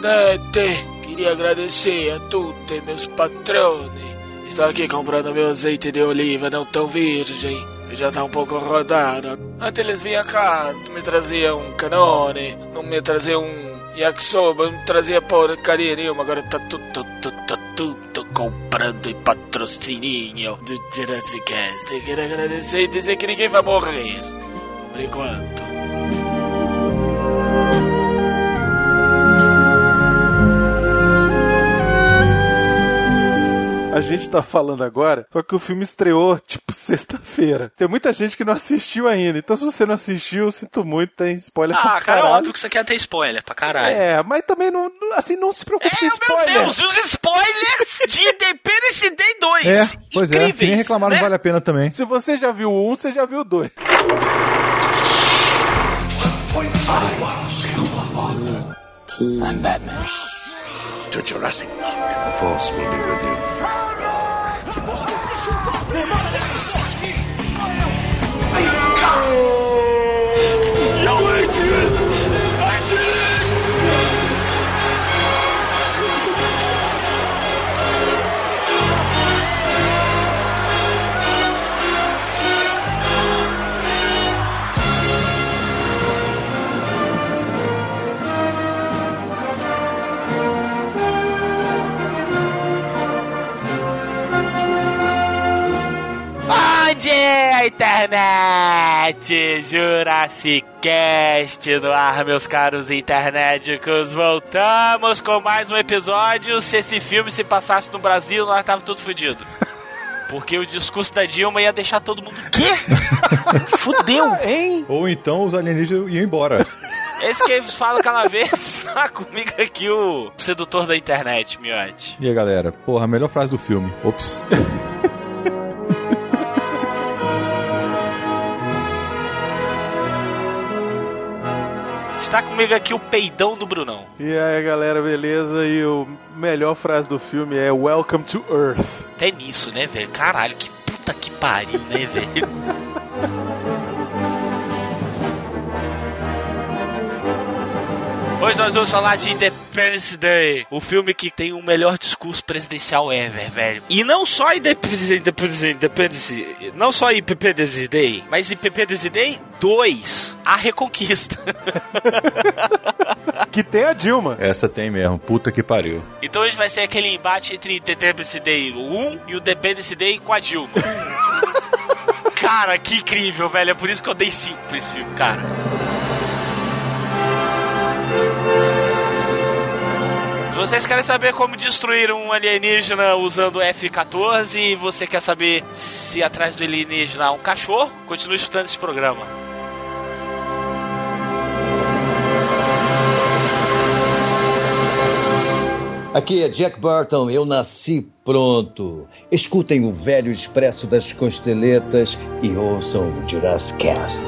Presidente, queria agradecer a tutti meus patroni. Estou aqui comprando meu azeite de oliva não tão virgem. Já tá um pouco rodado. Antes eles vinham cá, me traziam um canone, não me traziam um yakisoba, não me trazia porcaria nenhuma. Agora tá tudo, tudo, tá tudo comprando e patrocininho do Jurassic. Quero agradecer e dizer que ninguém vai morrer. Por enquanto. A gente tá falando agora, só que o filme estreou, tipo, sexta-feira. Tem muita gente que não assistiu ainda. Então, se você não assistiu, eu sinto muito, tem spoiler Ah, pra cara, é caralho. óbvio que você quer ter spoiler pra caralho. É, mas também não, não- assim, não se preocupe com É, meu spoiler. Deus, os spoilers de Independence Day 2. É, pois é. Incríveis, Quem reclamar né? não vale a pena também. Se você já viu um, você já viu dois. I'm Batman. To Jurassic Park. The Force will be with you. Onde é a internet? Jurassic Cast no ar, meus caros internéticos. Voltamos com mais um episódio. Se esse filme se passasse no Brasil, nós tava tudo fudido. Porque o discurso da Dilma ia deixar todo mundo. Quê? Fudeu! Hein? Ou então os alienígenas iam embora. Esse que eles falam cada vez está comigo aqui o sedutor da internet, Miote. E aí, galera? Porra, a melhor frase do filme. Ops. Está comigo aqui o peidão do Brunão. E aí, galera, beleza? E o melhor frase do filme é Welcome to Earth. Até nisso, né, velho? Caralho, que puta que pariu, né, velho? Hoje nós vamos falar de Independence Day, o filme que tem o melhor discurso presidencial ever, velho. E não só Independence, Independence, Independence não só Independence Day, mas Independence Day 2, A Reconquista. Que tem a Dilma. Essa tem mesmo. Puta que pariu. Então hoje vai ser aquele embate entre Independence Day 1 e o Independence Day com a Dilma. cara, que incrível, velho. É por isso que eu dei 5 pra esse filme, cara. Vocês querem saber como destruir um alienígena usando F-14 e você quer saber se atrás do alienígena há um cachorro, continue escutando esse programa. Aqui é Jack Burton, eu nasci pronto. Escutem o velho expresso das costeletas e ouçam o Jurassic Cast.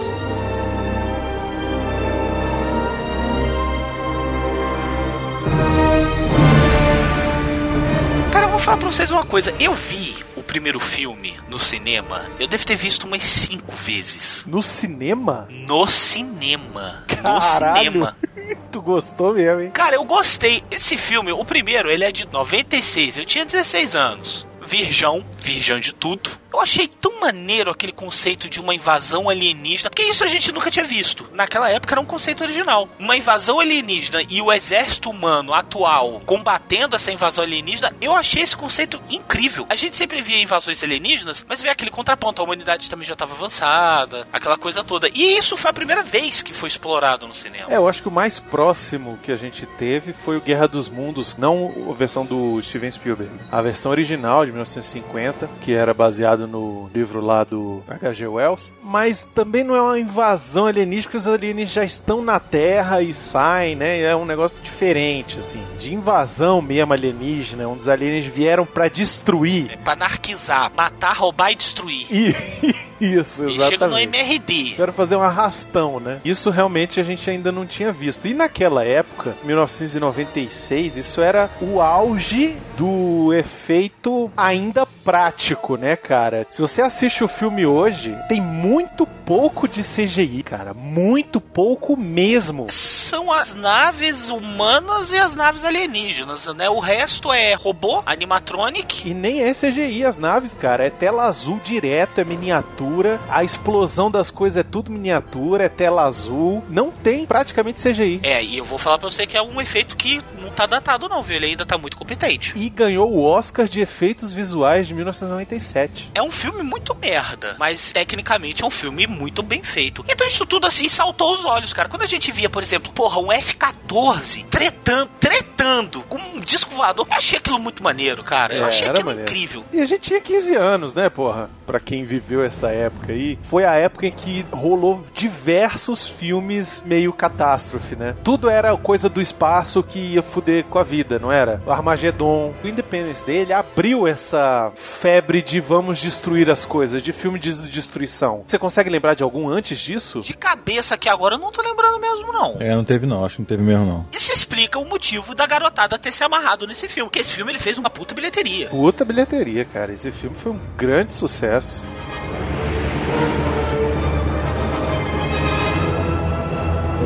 Falar pra vocês uma coisa. Eu vi o primeiro filme no cinema. Eu devo ter visto umas cinco vezes. No cinema? No cinema. No Caralho. cinema. Tu gostou mesmo, hein? Cara, eu gostei. Esse filme, o primeiro, ele é de 96. Eu tinha 16 anos. Virgão, virgão de tudo. Eu achei tão maneiro aquele conceito de uma invasão alienígena, porque isso a gente nunca tinha visto. Naquela época era um conceito original. Uma invasão alienígena e o exército humano atual combatendo essa invasão alienígena, eu achei esse conceito incrível. A gente sempre via invasões alienígenas, mas vê aquele contraponto. A humanidade também já estava avançada, aquela coisa toda. E isso foi a primeira vez que foi explorado no cinema. É, eu acho que o mais próximo que a gente teve foi o Guerra dos Mundos, não a versão do Steven Spielberg. A versão original de 1950, que era baseado no livro lá do H.G. Wells. Mas também não é uma invasão alienígena, porque os alienígenas já estão na Terra e saem, né? É um negócio diferente, assim. De invasão mesmo alienígena, onde os alienígenas vieram pra destruir. É pra anarquizar, matar, roubar e destruir. E, Isso, E chega no exatamente. MRD. Quero fazer um arrastão, né? Isso realmente a gente ainda não tinha visto. E naquela época, 1996, isso era o auge do efeito ainda prático, né, cara? Se você assiste o filme hoje, tem muito pouco de CGI, cara. Muito pouco mesmo. São as naves humanas e as naves alienígenas, né? O resto é robô, animatronic. E nem é CGI as naves, cara. É tela azul direto, é miniatura. A explosão das coisas é tudo miniatura, é tela azul. Não tem praticamente CGI. É, e eu vou falar pra você que é um efeito que não tá datado não, viu? Ele ainda tá muito competente. E ganhou o Oscar de efeitos visuais de 1997. É um filme muito merda, mas tecnicamente é um filme muito bem feito. Então isso tudo assim saltou os olhos, cara. Quando a gente via, por exemplo, porra, um F-14 tretando, tretando com um disco voador, eu achei aquilo muito maneiro, cara. Eu É, achei era aquilo maneiro. incrível. E a gente tinha 15 anos, né, porra? Pra quem viveu essa época aí, foi a época em que rolou diversos filmes meio catástrofe, né? Tudo era coisa do espaço que ia fuder com a vida, não era? O Armagedon, o Independence Day, ele abriu essa febre de vamos destruir as coisas, de filme de destruição. Você consegue lembrar de algum antes disso? De cabeça aqui agora eu não tô lembrando mesmo, não. É, não teve não, acho que não teve mesmo não. Isso explica o motivo da garotada ter se amarrado nesse filme. Porque esse filme ele fez uma puta bilheteria. Puta bilheteria, cara. Esse filme foi um grande sucesso.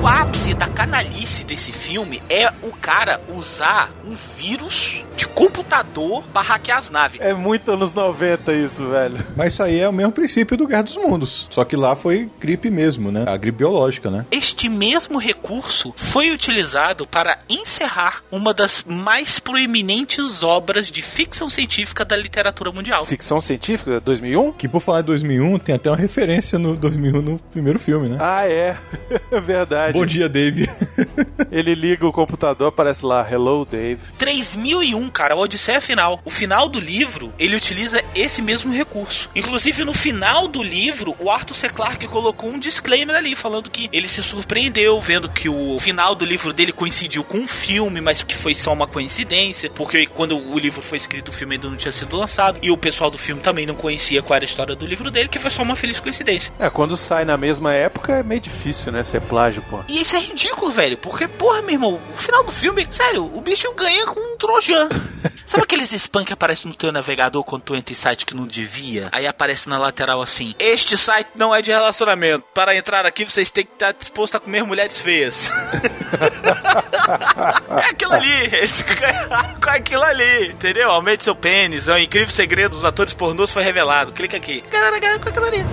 O ápice da canalice desse filme é o cara usar um vírus de computador pra hackear as naves. É muito anos 90 isso, velho. Mas isso aí é o mesmo princípio do Guerra dos Mundos. Só que lá foi gripe mesmo, né? A gripe biológica, né? Este mesmo recurso foi utilizado para encerrar uma das mais proeminentes obras de ficção científica da literatura mundial. Ficção científica, 2001? Que por falar de 2001, tem até uma referência no 2001 no primeiro filme, né? Ah, é. É verdade. Bom dia, Dave. Ele liga o computador, aparece lá, Hello, Dave. 3001, cara, a Odisseia Final. O final do livro, ele utiliza esse mesmo recurso. Inclusive, no final do livro, o Arthur C. Clarke colocou um disclaimer ali, falando que ele se surpreendeu vendo que o final do livro dele coincidiu com um filme, mas que foi só uma coincidência, porque quando o livro foi escrito, o filme ainda não tinha sido lançado, e o pessoal do filme também não conhecia qual era a história do livro dele, que foi só uma feliz coincidência. É, quando sai na mesma época é meio difícil, né? Ser plágio, pô. E isso é ridículo, velho, porque, porra, meu irmão, o final do filme, sério, o bicho ganha com um trojan. Sabe aqueles spam que aparecem no teu navegador quando tu entra em site que não devia? Aí aparece na lateral assim: Este site não é de relacionamento. Para entrar aqui, vocês têm que estar disposto a comer mulheres feias. é aquilo ali, eles ganharam com aquilo ali, entendeu? Aumente seu pênis, é um incrível segredo dos atores pornôs foi revelado. Clica aqui. Galera, ganha com aquilo ali.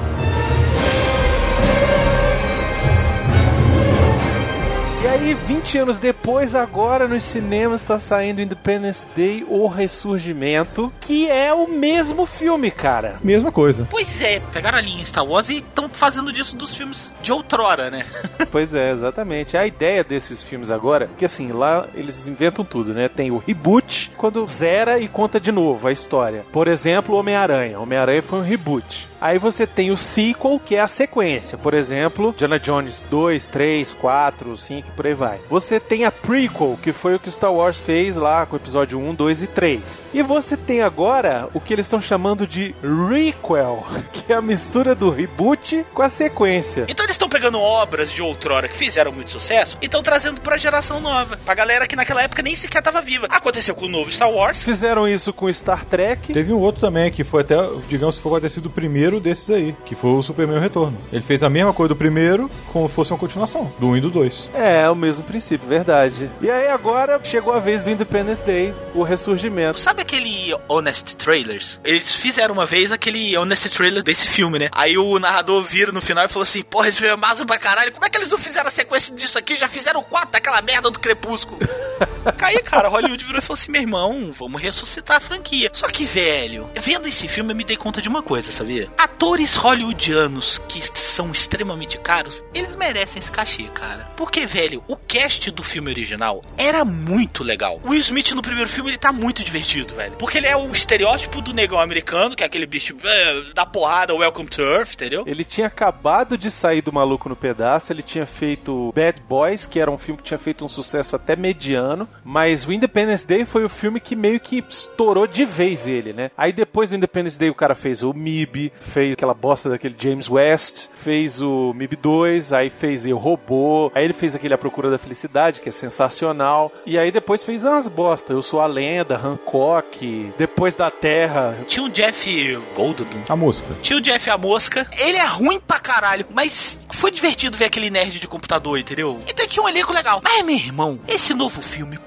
Aí, 20 anos depois, agora nos cinemas está saindo Independence Day ou Ressurgimento, que é o mesmo filme, cara. Mesma coisa. Pois é, pegaram a linha Star Wars e estão fazendo disso dos filmes de outrora, né? Pois é, exatamente. A ideia desses filmes agora, que assim, lá eles inventam tudo, né? Tem o reboot, quando zera e conta de novo a história. Por exemplo, Homem-Aranha. Homem-Aranha foi um reboot. Aí você tem o sequel, que é a sequência. Por exemplo, Diana Jones 2, 3, 4, 5 e por aí vai. Você tem a prequel, que foi o que Star Wars fez lá com o episódio 1, 2 e 3. E você tem agora o que eles estão chamando de requel, que é a mistura do reboot com a sequência. Então eles estão pegando obras de outrora que fizeram muito sucesso e estão trazendo pra geração nova. Pra galera que naquela época nem sequer tava viva. Aconteceu com o novo Star Wars. Fizeram isso com Star Trek. Teve um outro também que foi até, digamos, que pode ter sido o primeiro desses aí, que foi o Superman Retorno. Ele fez a mesma coisa do primeiro, como se fosse uma continuação, do 1 e do 2. É, o mesmo princípio, verdade. E aí agora chegou a vez do Independence Day, o ressurgimento. Sabe aquele Honest Trailers? Eles fizeram uma vez aquele Honest Trailer desse filme, né? Aí o narrador vira no final e falou assim: Porra, esse filme é massa pra caralho. Como é que eles não fizeram a sequência disso aqui? Já fizeram quatro daquela merda do Crepúsculo. Aí, cara, Hollywood virou e falou assim: Meu irmão, vamos ressuscitar a franquia. Só que, velho, vendo esse filme eu me dei conta de uma coisa, sabia? Atores hollywoodianos que são extremamente caros, eles merecem esse cachê, cara. Porque, velho, O cast do filme original era muito legal. O Will Smith no primeiro filme ele tá muito divertido, velho. Porque ele é o estereótipo do negão americano, que é aquele bicho é, da porrada, Welcome to Earth, entendeu? Ele tinha acabado de sair do Maluco no Pedaço, ele tinha feito Bad Boys, que era um filme que tinha feito um sucesso até mediano, mas o Independence Day foi o filme que meio que estourou de vez ele, né? Aí depois do Independence Day o cara fez o MIB, fez aquela bosta daquele James West, fez o MIB 2, aí fez o Robô, aí ele fez aquele Procura da Felicidade, que é sensacional, e aí depois fez umas bosta, Eu Sou a Lenda, Hancock, Depois da Terra. Tinha o Jeff Goldblum. A mosca. Tinha o Jeff a Mosca. Ele é ruim pra caralho, mas foi divertido ver aquele nerd de computador, entendeu? Então tinha um elenco legal. Mas, meu irmão, esse novo filme,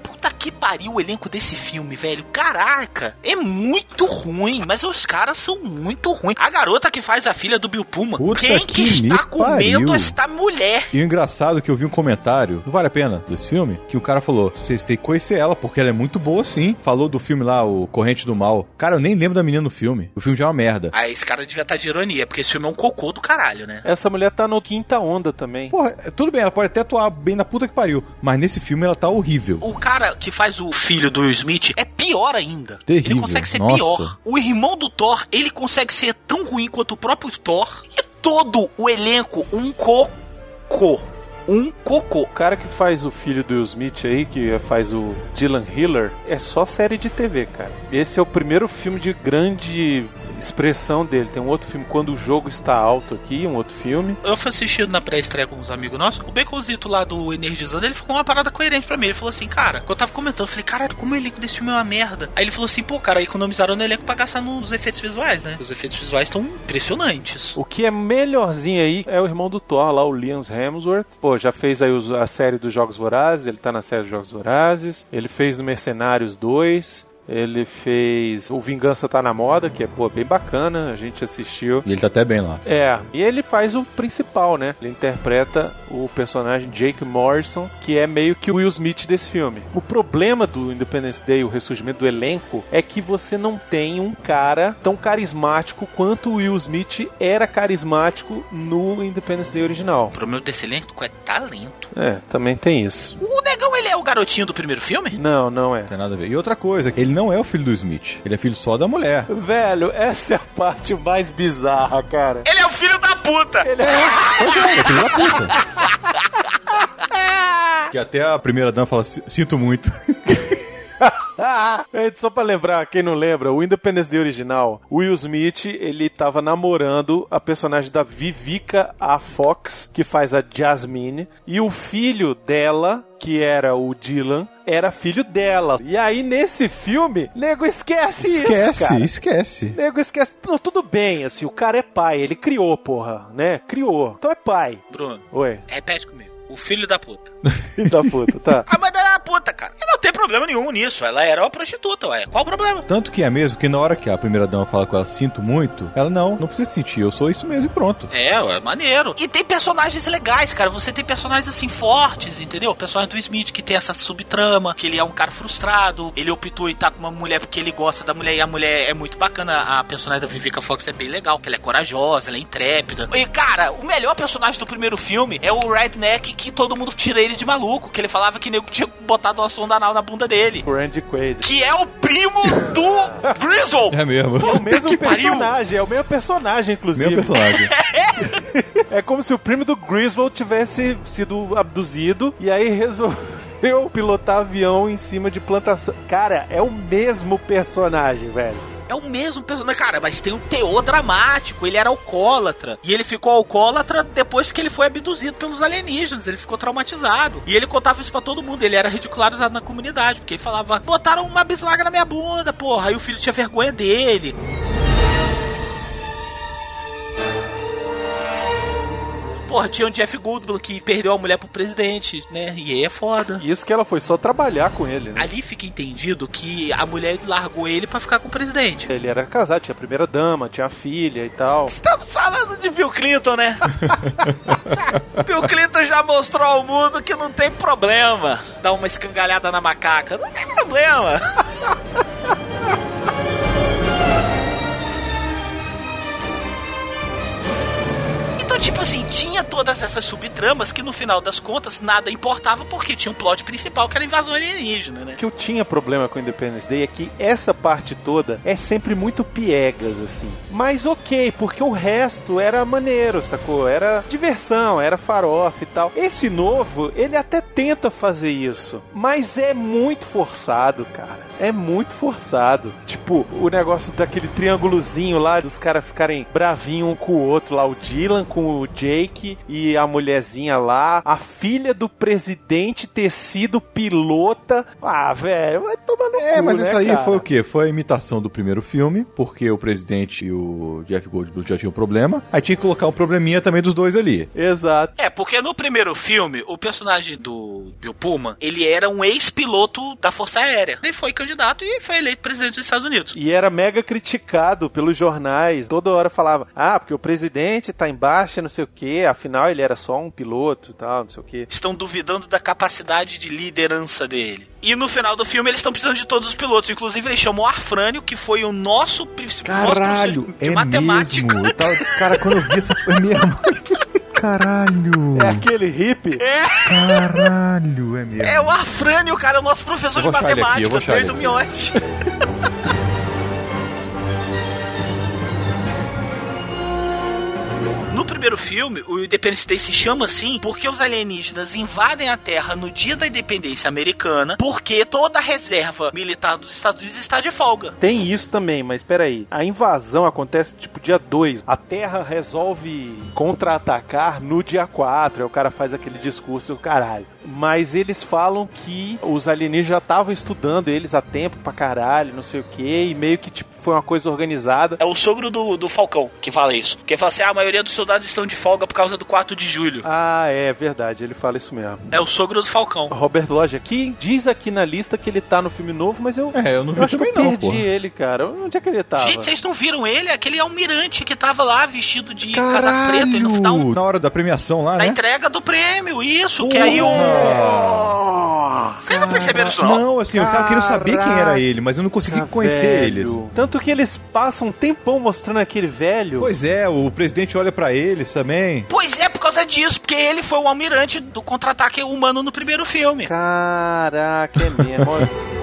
que pariu o elenco desse filme, velho. Caraca, é muito ruim, mas os caras são muito ruins. A garota que faz a filha do Bill Puma, Puta quem que que está me comendo pariu. esta mulher? E o engraçado é que eu vi um comentário, não vale a pena, desse filme, que o cara falou: vocês têm que conhecer ela, porque ela é muito boa sim. Falou do filme lá, o Corrente do Mal. Cara, eu nem lembro da menina no filme. O filme já é uma merda. Ah, esse cara devia estar de ironia, porque esse filme é um cocô do caralho, né? Essa mulher tá no Quinta Onda também. Porra, é, tudo bem, ela pode até atuar bem na puta que pariu, mas nesse filme ela tá horrível. O cara que faz o filho do Will Smith é pior ainda. Terrível, Ele consegue ser nossa. pior. O irmão do Thor, ele consegue ser tão ruim quanto o próprio Thor. E todo o elenco, um cocô. Um cocô. O cara que faz o filho do Will Smith aí, que faz o Dylan Hiller, é só série de TV, cara. Esse é o primeiro filme de grande expressão dele. Tem um outro filme, Quando o Jogo Está Alto aqui, um outro filme. Eu fui assistindo na pré-estreia com uns amigos nossos. O Baconzito lá do Energizando, ele falou uma parada coerente pra mim. Ele falou assim, cara, quando eu tava comentando, eu falei, caralho, como o elenco desse filme é uma merda. Aí ele falou assim, pô, cara, economizaram no elenco pra gastar nos efeitos visuais, né? Os efeitos visuais estão impressionantes. O que é melhorzinho aí é o irmão do Thor lá, o Liam Hemsworth. Pô, já fez aí a série dos Jogos Vorazes, ele tá na série dos Jogos Vorazes. Ele fez no Mercenários 2. Ele fez o Vingança Tá na Moda, que é pô, bem bacana, a gente assistiu. E ele tá até bem lá. É, e ele faz o principal, né? Ele interpreta o personagem Jake Morrison, que é meio que o Will Smith desse filme. O problema do Independence Day, o ressurgimento do elenco, é que você não tem um cara tão carismático quanto o Will Smith era carismático no Independence Day original. O problema desse elenco é talento. É, também tem isso. O negão, ele é o garotinho do primeiro filme? Não, não é. Não tem nada a ver. E outra coisa, ele não é o filho do Smith. Ele é filho só da mulher. Velho, essa é a parte mais bizarra, cara. Ele é o filho da puta! Ele é... Pois é, ele é filho da puta. que até a primeira dama fala, "Si- sinto muito. É, Só pra lembrar, quem não lembra, o Independence Day original, o Will Smith, ele tava namorando a personagem da Vivica A. Fox, que faz a Jasmine, e o filho dela, que era o Dylan, era filho dela. E aí, nesse filme, nego esquece, isso, esquece, cara. esquece. Nego esquece. Não, tudo bem, assim, o cara é pai, ele criou, porra, né? Criou. Então é pai. Bruno, Oi, repete comigo. O filho da puta. filho da puta, tá. A mãe dela era puta, cara. E não tem problema nenhum nisso. Ela era uma prostituta, ué. Qual o problema? Tanto que é mesmo que na hora que a primeira dama fala com ela, sinto muito, ela não, não precisa sentir, eu sou isso mesmo e pronto. É, ué, maneiro. E tem personagens legais, cara. Você tem personagens assim fortes, entendeu? O personagem do Smith que tem essa subtrama, que ele é um cara frustrado, ele optou em estar com uma mulher porque ele gosta da mulher e a mulher é muito bacana. A personagem da Vivica Fox é bem legal, que ela é corajosa, ela é intrépida. E, cara, o melhor personagem do primeiro filme é o Redneck que todo mundo tira ele de maluco, que ele falava que nego tinha botado uma sonda anal na bunda dele. O Randy Quaid. Que é o primo do Griswold. É mesmo. É o mesmo que pariu. personagem, é o mesmo personagem, inclusive. Meu personagem. É como se o primo do Griswold tivesse sido abduzido e aí resolveu pilotar avião em cima de plantação. Cara, é o mesmo personagem, velho. É o mesmo personagem, cara, mas tem um teor dramático. Ele era alcoólatra. E ele ficou alcoólatra depois que ele foi abduzido pelos alienígenas. Ele ficou traumatizado. E ele contava isso pra todo mundo. Ele era ridicularizado na comunidade. Porque ele falava: botaram uma bislaga na minha bunda, porra. Aí o filho tinha vergonha dele. Porra, tinha o Jeff Goldblum que perdeu a mulher pro presidente, né? E aí é foda. Isso que ela foi só trabalhar com ele, né? Ali fica entendido que a mulher largou ele pra ficar com o presidente. Ele era casado, tinha a primeira dama, tinha a filha e tal. Estamos falando de Bill Clinton, né? Bill Clinton já mostrou ao mundo que não tem problema dar uma escangalhada na macaca. Não tem problema. assim, tinha todas essas subtramas que no final das contas nada importava porque tinha um plot principal que era a invasão alienígena, né? O que eu tinha problema com Independence Day é que essa parte toda é sempre muito piegas, assim. Mas ok, porque o resto era maneiro, sacou? Era diversão, era farofa e tal. Esse novo, ele até tenta fazer isso, mas é muito forçado, cara. É muito forçado. Tipo, o negócio daquele triângulozinho lá, dos caras ficarem bravinho um com o outro lá, o Dylan com o Jake e a mulherzinha lá, a filha do presidente ter sido pilota. Ah, velho, vai tomar no É, cu, mas né, isso aí cara? foi o quê? Foi a imitação do primeiro filme, porque o presidente e o Jeff Goldblum já tinham um problema. Aí tinha que colocar um probleminha também dos dois ali. Exato. É, porque no primeiro filme, o personagem do Bill Pullman, ele era um ex-piloto da Força Aérea. Ele foi candidato e foi eleito presidente dos Estados Unidos. E era mega criticado pelos jornais. Toda hora falava: ah, porque o presidente tá embaixo, não sei o quê. Afinal, ele era só um piloto e tal, não sei o quê. Estão duvidando da capacidade de liderança dele. E no final do filme eles estão precisando de todos os pilotos. Inclusive ele chamou Arfrânio, que foi o nosso principal nosso Caralho, professor de é matemática. mesmo. Tava- Cara, quando eu vi essa... É mesmo. Caralho. É aquele hippie? Caralho, é mesmo. É o Arfrânio, cara, o nosso professor de ele aqui, eu matemática, primeiro filme, o Independence Day se chama assim porque os alienígenas invadem a Terra no dia da independência americana, porque toda a reserva militar dos Estados Unidos está de folga. Tem isso também, mas peraí. A invasão acontece tipo dia 2. A Terra resolve contra-atacar no dia 4. Aí o cara faz aquele discurso, caralho. Mas eles falam que os alienígenas já estavam estudando eles há tempo pra caralho, não sei o que, e meio que tipo foi uma coisa organizada. É o sogro do, do Falcão que fala isso. Que fala assim: ah, a maioria dos soldados estão de folga por causa do 4 de julho. Ah, é verdade, ele fala isso mesmo. É o sogro do Falcão. Robert Lodge aqui diz aqui na lista que ele tá no filme novo, mas eu, É, eu não vi eu acho que eu não, perdi porra. ele, cara. Onde é que ele tava? Gente, vocês não viram ele? Aquele almirante que tava lá vestido de casaco preto. Ele não um, Na hora da premiação lá, da né? entrega do prêmio, isso. Que aí o. Vocês não perceberam isso, não? Não, assim, eu tava querendo saber quem era ele, mas eu não consegui Caraca, conhecer velho. eles. Tanto que eles passam um tempão mostrando aquele velho. Pois é, o presidente olha pra eles também. Pois é, por causa disso, porque ele foi o almirante do contra-ataque humano no primeiro filme. Caraca, é mesmo.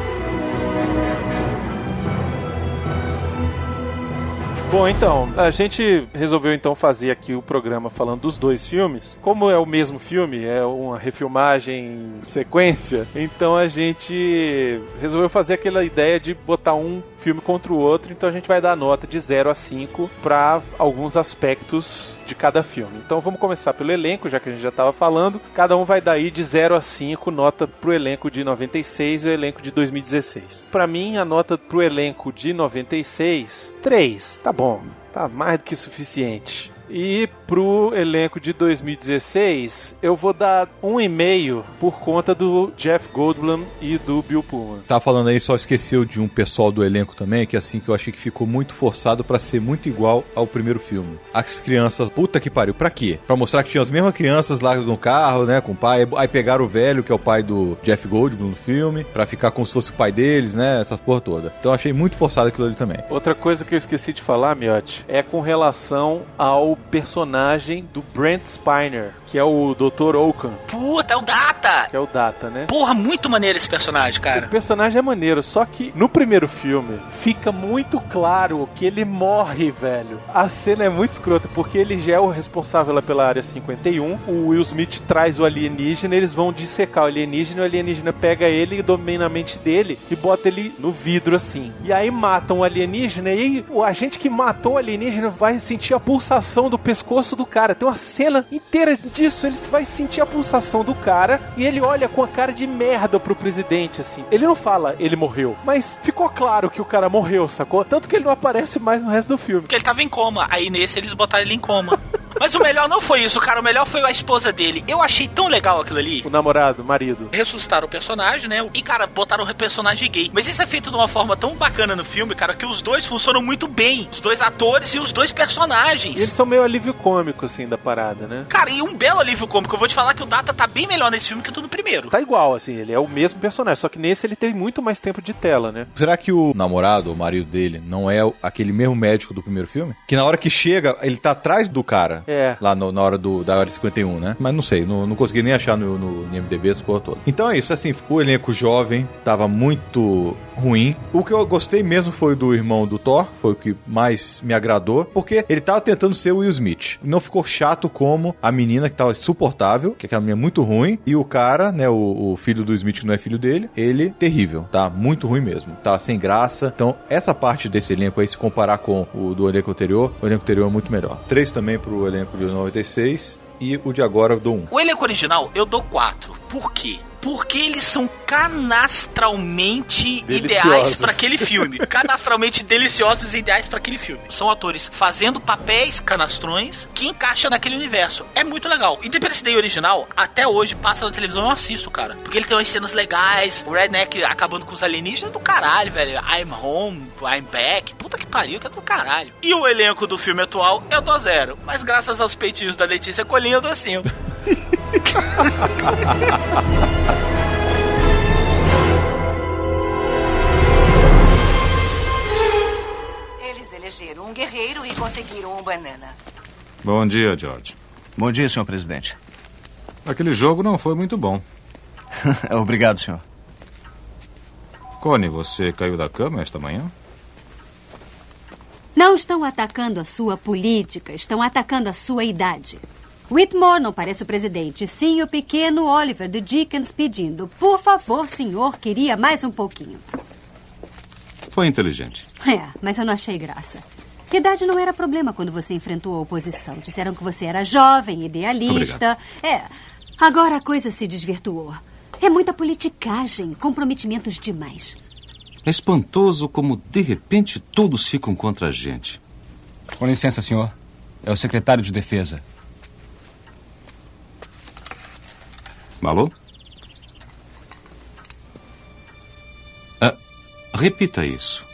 Bom, então, a gente resolveu então fazer aqui o programa falando dos dois filmes. Como é o mesmo filme, é uma refilmagem sequência, então a gente resolveu fazer aquela ideia de botar um filme contra o outro, então a gente vai dar nota de 0 a 5 para alguns aspectos de cada filme. Então vamos começar pelo elenco, já que a gente já estava falando. Cada um vai dar aí de 0 a 5 nota pro elenco de 96 e o elenco de 2016. Para mim, a nota pro elenco de 96, 3. Tá bom. Tá mais do que suficiente. E pro elenco de 2016, eu vou dar um e meio por conta do Jeff Goldblum e do Bill Pullman. Tava falando aí, só esqueceu de um pessoal do elenco também, que assim, que eu achei que ficou muito forçado pra ser muito igual ao primeiro filme. As crianças, puta que pariu, pra quê? Pra mostrar que tinha as mesmas crianças lá no carro, né, com o pai, aí pegaram o velho, que é o pai do Jeff Goldblum no filme, pra ficar como se fosse o pai deles, né, essa porra toda. Então eu achei muito forçado aquilo ali também. Outra coisa que eu esqueci de falar, Miotti, é com relação ao personagem do Brent Spiner, que é o Dr. Oaken, Puta, é o Data! que é o Data, né? Porra, muito maneiro esse personagem, O cara. personagem é maneiro, só que no primeiro filme fica muito claro que ele morre, velho. A cena é muito escrota, porque ele já é o responsável pela área 51. O Will Smith traz o alienígena, eles vão dissecar o alienígena, o alienígena pega ele e domina a mente dele e bota ele no vidro assim. E aí matam o alienígena e aí o agente que matou o alienígena vai sentir a pulsação do pescoço do cara. Tem uma cena inteira disso, ele vai sentir a pulsação do cara e ele olha com a cara de merda pro presidente, assim. Ele não fala, ele morreu, mas ficou claro que o cara morreu, sacou? Tanto que ele não aparece mais no resto do filme. Porque ele tava em coma. Aí nesse eles botaram ele em coma. Mas o melhor não foi isso, cara. O melhor foi a esposa dele. Eu achei tão legal aquilo ali. O namorado, o marido. Ressuscitaram o personagem, né? E, cara, botaram o personagem gay. Mas isso é feito de uma forma tão bacana no filme, cara, que os dois funcionam muito bem. Os dois atores e os dois personagens. E eles são meio alívio cômico, assim, da parada, né? Cara, e um belo alívio cômico. Eu vou te falar que o Data tá bem melhor nesse filme que do no primeiro. Tá igual, assim, ele é o mesmo personagem, só que nesse ele tem muito mais tempo de tela, né? Será que o namorado, o marido dele, não é aquele mesmo médico do primeiro filme? Que na hora que chega, ele tá atrás do cara. É. Lá no- na hora do, da hora 51, né? Mas não sei, não, não consegui nem achar no, no, no IMDB essa porra toda. Então é isso, assim, o elenco jovem tava muito ruim. O que eu gostei mesmo foi do irmão do Thor, foi o que mais me agradou, porque ele tava tentando ser o Will Smith. Não ficou chato como a menina que tava insuportável, que é aquela menina muito ruim, e o cara, né, o, o filho do Smith que não é filho dele, ele terrível, tá? Muito ruim mesmo, tá sem graça. Então, essa parte desse elenco aí, se comparar com o do elenco anterior, o elenco anterior é muito melhor. Três também pro elenco de 96 e o de agora eu dou um. O elenco original eu dou 4. Por quê? Porque eles são canastralmente Deliciosos. ideais pra aquele filme. Canastralmente deliciosos e ideais pra aquele filme. São atores fazendo papéis canastrões que encaixam naquele universo. É muito legal. Independence Day original, até hoje, passa na televisão, eu assisto, cara. Porque ele tem umas cenas legais, o Redneck acabando com os alienígenas é do caralho, velho. I'm home, I'm back. Puta que pariu, que é do caralho. E o elenco do filme atual, eu dou zero. Mas graças aos peitinhos da Letícia Colinha, eu dou cinco. Eles elegeram um guerreiro e conseguiram um banana. Bom dia, George. Bom dia, senhor presidente. Aquele jogo não foi muito bom. Obrigado, senhor. Connie, você caiu da cama esta manhã? Não estão atacando a sua política, estão atacando a sua idade. Whitmore não parece o presidente, sim o pequeno Oliver de Dickens pedindo: Por favor, senhor, queria mais um pouquinho. Foi inteligente. É, mas eu não achei graça. Idade não era problema quando você enfrentou a oposição. Disseram que você era jovem, idealista. É. Agora a coisa se desvirtuou. É muita politicagem, comprometimentos demais. É espantoso como, de repente, todos ficam contra a gente. Com licença, senhor. É o secretário de defesa. Alô? Ah, repita isso.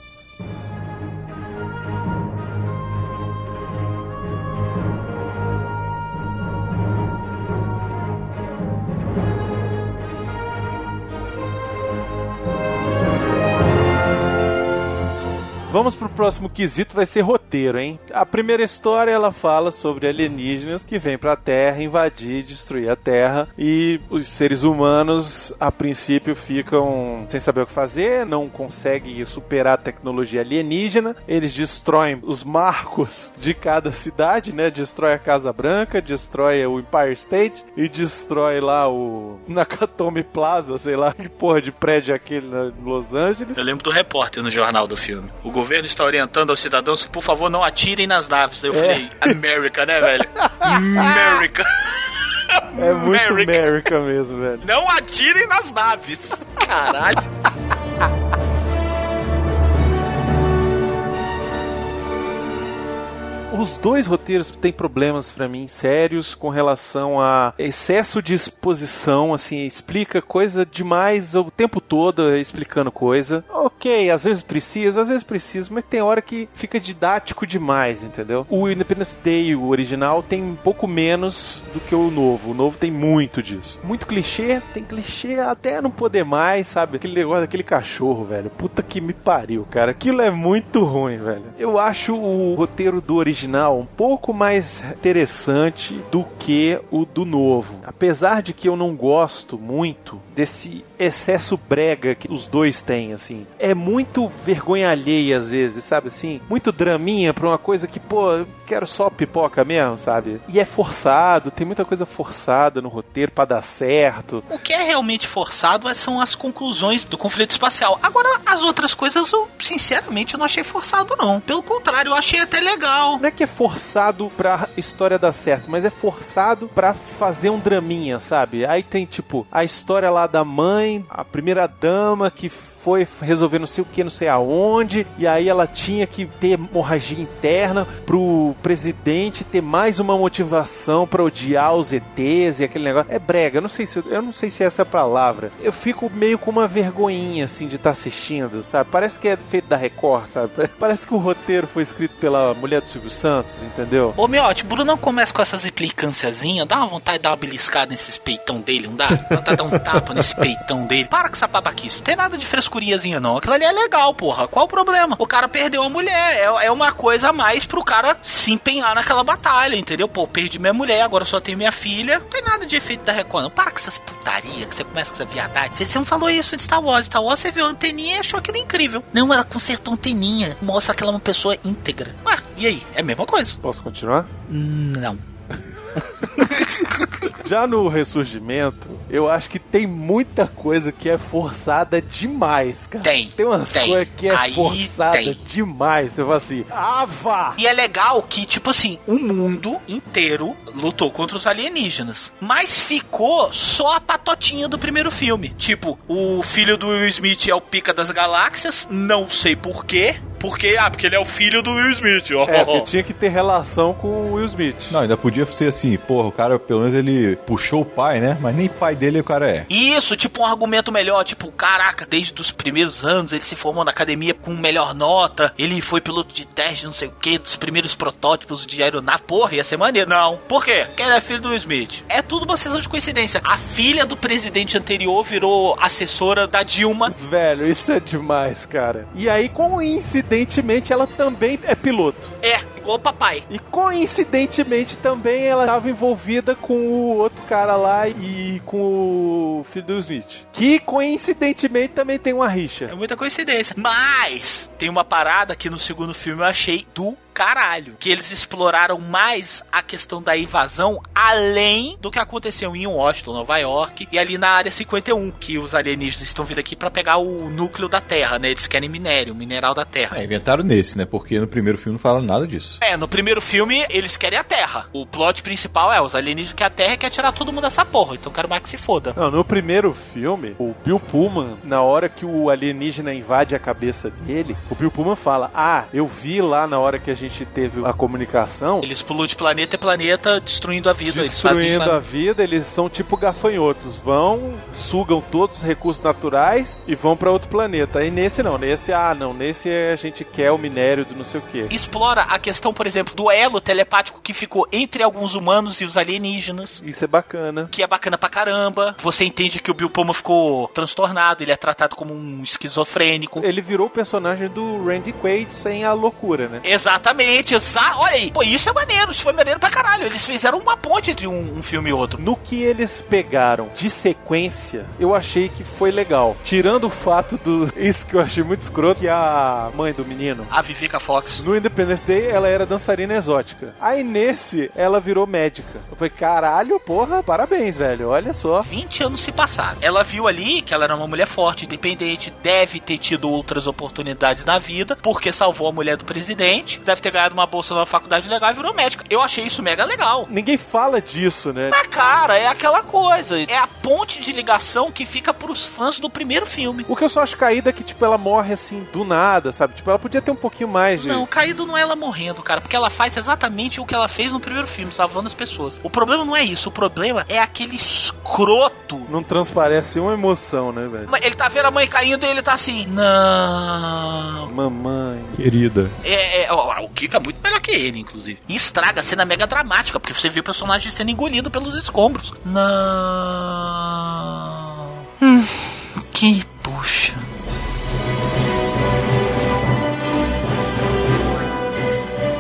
Vamos pro próximo quesito, vai ser roteiro, hein? A primeira história ela fala sobre alienígenas que vêm pra Terra invadir, destruir a Terra e os seres humanos a princípio ficam sem saber o que fazer, não conseguem superar a tecnologia alienígena. Eles destroem os marcos de cada cidade, né? Destrói a Casa Branca, destrói o Empire State e destrói lá o Nakatomi Plaza, sei lá que porra de prédio é aquele na- em Los Angeles. Eu lembro do repórter no jornal do filme. O governo está orientando aos cidadãos que, por favor, não atirem nas naves. Aí eu É. falei, América, né, velho? América. É muito America mesmo, velho. Não atirem nas naves. Caralho. Os dois roteiros têm problemas pra mim sérios com relação a excesso de exposição, assim, explica coisa demais o tempo todo explicando coisa. Ok, às vezes precisa, às vezes precisa, mas tem hora que fica didático demais, entendeu? O Independence Day, o original, tem um pouco menos do que o novo. O novo tem muito disso. Muito clichê, tem clichê até não poder mais, sabe? Aquele negócio daquele cachorro, velho. Puta que me pariu, cara. Aquilo é muito ruim, velho. Eu acho o roteiro do original um pouco mais interessante do que o do novo. Apesar de que eu não gosto muito desse excesso brega que os dois têm, assim. É muito vergonha alheia às vezes, sabe assim? Muito draminha pra uma coisa que, pô, eu quero só pipoca mesmo, sabe? E é forçado, tem muita coisa forçada no roteiro pra dar certo. O que é realmente forçado são as conclusões do conflito espacial. Agora, as outras coisas, eu, sinceramente, não achei forçado, não. Pelo contrário, eu achei até legal. Não é que é forçado pra história dar certo, mas é forçado pra fazer um draminha, sabe? Aí tem, tipo, a história lá da mãe, a primeira dama que foi resolver não sei o que, não sei aonde, e aí ela tinha que ter hemorragia interna pro presidente ter mais uma motivação pra odiar os ETs e aquele negócio. É brega, eu não sei se eu não sei se é essa a palavra. Eu fico meio com uma vergonhinha assim de estar assistindo, sabe? Parece que é feito da Record, sabe? Parece que o roteiro foi escrito pela mulher do Silvio Santos, entendeu? Ô, Miote, Bruno não começa com essas implicânciazinhas. Dá uma vontade de dar uma beliscada nesses peitão dele, não dá? Vontade de dar um tapa nesse peitão dele. Para com essa babaquice. Não tem nada de frescura frescuriazinha, não. Aquilo ali é legal, porra. Qual o problema? O cara perdeu a mulher. É, é uma coisa a mais pro cara se empenhar naquela batalha, entendeu? Pô, perdi minha mulher, agora só tenho minha filha. Não tem nada de efeito da Record, não. Para com essas putaria, que você começa com essa viadade. Você, você não falou isso de Star Wars. Star Wars você viu a anteninha e achou aquilo incrível. Não, ela consertou a anteninha. Mostra que ela é uma pessoa íntegra. Ué, e aí? É a mesma coisa. Posso continuar? Não. Já no Ressurgimento, eu acho que tem muita coisa que é forçada demais, cara. Tem. Tem umas tem. coisas que é Aí forçada tem. demais. Você fala assim, ah, vá! E é legal que, tipo assim, o mundo inteiro lutou contra os alienígenas. Mas ficou só a patotinha do primeiro filme. Tipo, o filho do Will Smith é o pica das galáxias, não sei porquê. Porque, ah, porque ele é o filho do Will Smith. ó. É, tinha que ter relação com o Will Smith. Não, ainda podia ser assim, porra, o cara, pelo menos ele puxou o pai, né? Mas nem pai dele o cara é. Isso, tipo um argumento melhor, tipo, caraca, desde os primeiros anos ele se formou na academia com melhor nota, ele foi piloto de teste, não sei o que, dos primeiros protótipos de aeronave, porra, ia ser maneiro. Não. Por quê? Porque ele é filho do Smith. É tudo uma sessão de coincidência. A filha do presidente anterior virou assessora da Dilma. Velho, isso é demais, cara. E aí, coincidentemente, ela também é piloto. É, igual o papai. E coincidentemente também ela estava envolvida com o outro cara lá e com o filho do Smith. Que coincidentemente também tem uma rixa. É muita coincidência. Mas tem uma parada que no segundo filme eu achei do caralho. Que eles exploraram mais a questão da invasão além do que aconteceu em Washington, Nova York e ali na área 51, que os alienígenas estão vindo aqui para pegar o núcleo da Terra, né? Eles querem minério, mineral da Terra. É, inventaram nesse, né? Porque no primeiro filme não falaram nada disso. É, no primeiro filme eles querem a Terra. O plot principal é os alienígenas que a Terra quer tirar todo mundo dessa porra. Então quero mais que se foda. Não, no primeiro filme, o Bill Pullman, na hora que o alienígena invade a cabeça dele, o Bill Pullman fala: Ah, eu vi lá na hora que a gente teve a comunicação. Eles pulam de planeta em planeta, destruindo a vida. Destruindo a vida, eles são tipo gafanhotos. Vão, sugam todos os recursos naturais e vão pra outro planeta. Aí nesse não, nesse, ah, não, nesse a gente quer o minério do não sei o quê. explora a questão, por exemplo, do elo telepático que ficou entre alguns humanos e os alienígenas. Isso é bacana. Que é bacana pra caramba. Você entende que o Bill ficou transtornado, ele é tratado como um esquizofrênico. Ele virou o personagem do Randy Quaid sem a loucura, né? Exatamente, exa olha aí. Pô, isso é maneiro, isso foi maneiro pra caralho. Eles fizeram uma ponte entre um, um filme e outro. No que eles pegaram de sequência, eu achei que foi legal. Tirando o fato do. Isso que eu achei muito escroto, que a mãe do menino. A Vivica Fox. No Independence Day, ela era dançarina exótica. Aí nesse, ela virou médica. Eu falei, caralho, porra, parabéns, velho. Olha só. 20 anos se passaram. Ela viu ali que ela era uma mulher forte, independente, deve ter tido outras oportunidades na vida, porque salvou a mulher do presidente, deve ter ganhado uma bolsa numa faculdade legal e virou médica. Eu achei isso mega legal. Ninguém fala disso, né? Mas, cara, é aquela coisa. É a ponte de ligação que fica pros fãs do primeiro filme. O que eu só acho caído é que, tipo, ela morre assim do nada, sabe? Tipo, ela podia ter um pouquinho mais de. Não, caído não é ela morrendo, cara, porque ela faz exatamente o que ela fez no primeiro filme, salvando as pessoas. O problema não é isso, o problema é aquele escroto. Não transparece uma emoção, né, velho? Ele tá vendo a mãe caindo e ele tá assim, não. Mamãe. Querida. É, é, ó, o Kika é muito melhor que ele, inclusive. E estraga a cena mega dramática, porque você vê o personagem sendo engolido pelos escombros. Não. Hum, que puxa.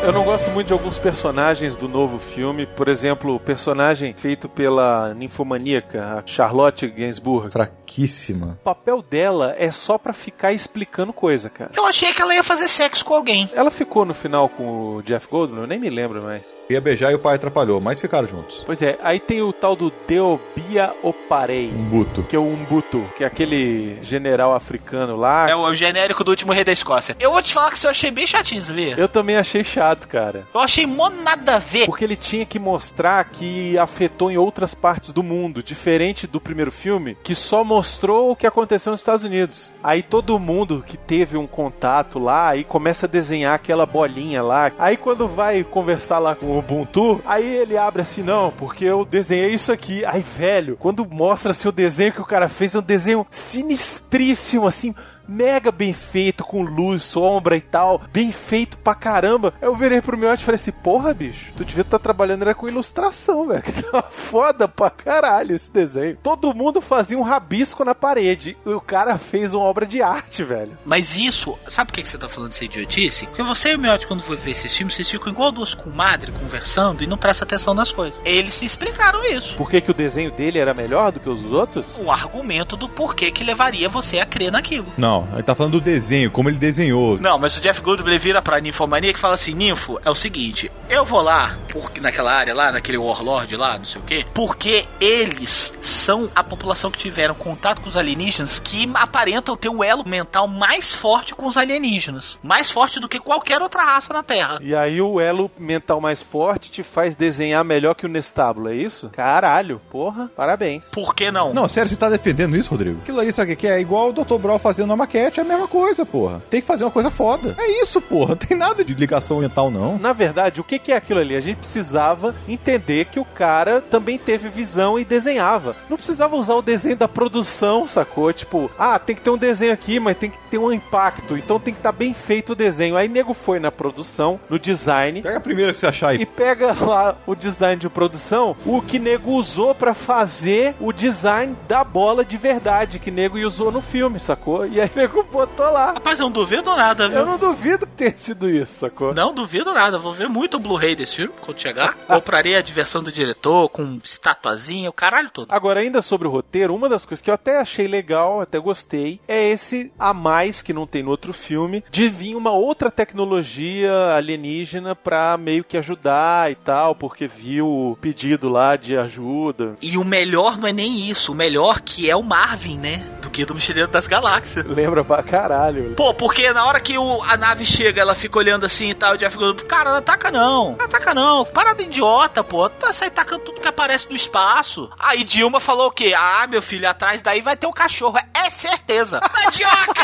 Eu não gosto muito de alguns personagens do novo filme. Por exemplo, o personagem feito pela ninfomaníaca, a Charlotte Gainsbourg. Fraquíssima. O papel dela é só pra ficar explicando coisa, cara. Eu achei que ela ia fazer sexo com alguém. Ela ficou no final com o Jeff Goldblum? Eu nem me lembro mais. Ia beijar e o pai atrapalhou, mas ficaram juntos. Pois é, aí tem o tal do Deobia Oparei. Umbuto. Que é o Umbuto, que é aquele general africano lá. É o genérico do último rei da Escócia. Eu vou te falar que isso eu achei bem chatinho, sabia? Eu também achei chato, cara. Eu achei mó nada a ver. Porque ele tinha que mostrar que afetou em outras partes do mundo, diferente do primeiro filme, que só mostrou o que aconteceu nos Estados Unidos. Aí todo mundo que teve um contato lá, aí começa a desenhar aquela bolinha lá. Aí quando vai conversar lá com o Ubuntu, aí ele abre assim, não, porque eu desenhei isso aqui. Aí, velho, quando mostra assim o desenho que o cara fez, é um desenho sinistríssimo, assim, mega bem feito, com luz, sombra e tal, bem feito pra caramba. Eu virei pro meu e falei assim, porra, bicho, tu devia estar tá trabalhando era com ilustração, velho, que tá foda pra caralho esse desenho. Todo mundo fazia um rabisco na parede, e o cara fez uma obra de arte, velho. Mas isso, sabe por que você tá falando dessa idiotice? Porque você e o Miotti, quando for ver esses filmes, vocês ficam igual duas comadres conversando e não prestam atenção nas coisas. Eles se explicaram isso. Por que, que o desenho dele era melhor do que os outros? O argumento do porquê que levaria você a crer naquilo. Não, ele tá falando do desenho, como ele desenhou. Não, mas o Jeff Goldblum ele vira pra Ninfomania que fala assim: Ninfo, é o seguinte, eu vou lá, porque naquela área lá, naquele Warlord lá, não sei o quê, porque eles são a população que tiveram contato com os alienígenas que aparentam ter um elo mental mais forte com os alienígenas. Mais forte do que qualquer outra raça na Terra. E aí o elo mental mais forte te faz desenhar melhor que o Nestábulo, é isso? Caralho, porra, parabéns. Por que não? Não, sério, você tá defendendo isso, Rodrigo? Aquilo ali, sabe o que é? É igual o Dr. Brawl fazendo uma maquete, é a mesma coisa, porra. Tem que fazer uma coisa foda. É isso, porra. Não tem nada de ligação mental, não. Na verdade, o que é aquilo ali? A gente precisava entender que o cara também teve visão e desenhava. Não precisava usar o desenho da produção, sacou? Tipo, ah, tem que ter um desenho aqui, mas tem que ter um impacto. Então tem que estar tá bem feito o desenho. Aí nego foi na produção, no design. Pega a primeira que você achar aí. E pega lá o design de produção, o que nego usou para fazer o design da bola de verdade que nego usou no filme, sacou? E aí nego botou lá. Rapaz, eu não duvido nada, viu? Eu não duvido que tenha sido isso, sacou? Não duvido nada. Vou ver muito o Blu-ray desse filme quando chegar. Compraria a diversão do diretor com estatuazinha, o caralho todo. Agora, ainda sobre o roteiro, uma das coisas que eu até achei legal, até gostei, é esse a mais que não tem no outro filme, de vir uma outra tecnologia alienígena pra meio que ajudar e tal, porque viu o pedido lá de ajuda. E o melhor não é nem isso, o melhor que é o Marvin, né? Do que do Mochileiro das Galáxias. Lembra pra caralho. Pô, porque na hora que o, a nave chega, ela fica olhando assim e tal, o Jeff Goldblum, cara, não ataca não, não ataca não, parada idiota, pô, tá sai tacando tudo que aparece no espaço. Aí Dilma falou o quê? Ah, meu filho, atrás daí vai ter um cachorro, é certeza. Mandioca!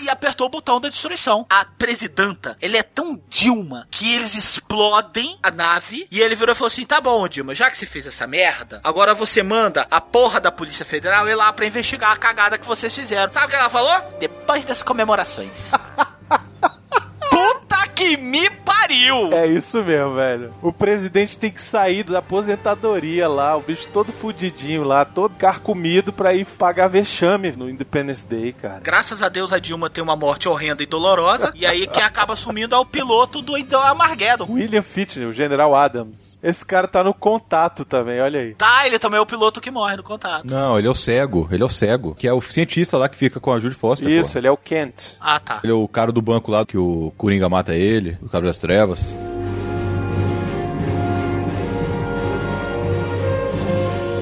e apertou o botão da destruição. A presidenta, ele é tão Dilma que eles explodem a nave e ele virou e falou assim: tá bom, Dilma, já que você fez essa merda, agora você manda a porra da Polícia Federal ir lá pra investigar a cagada que vocês fizeram. Sabe o que ela falou? Depois das comemorações. Que me pariu! É isso mesmo, velho. O presidente tem que sair da aposentadoria lá, o bicho todo fudidinho lá, todo carcomido pra ir pagar vexame no Independence Day, cara. Graças a Deus a Dilma tem uma morte horrenda e dolorosa, e aí quem acaba assumindo é o piloto do Armageddon. William Fitner, o General Adams. Esse cara tá no contato também, olha aí. Tá, ele também é o piloto que morre no contato. Não, ele é o cego, ele é o cego, que é o cientista lá que fica com a Judy Foster. Isso, porra. ele é o Kent. Ah, tá. Ele é o cara do banco lá que o Coringa mata ele, o Cabo das Trevas.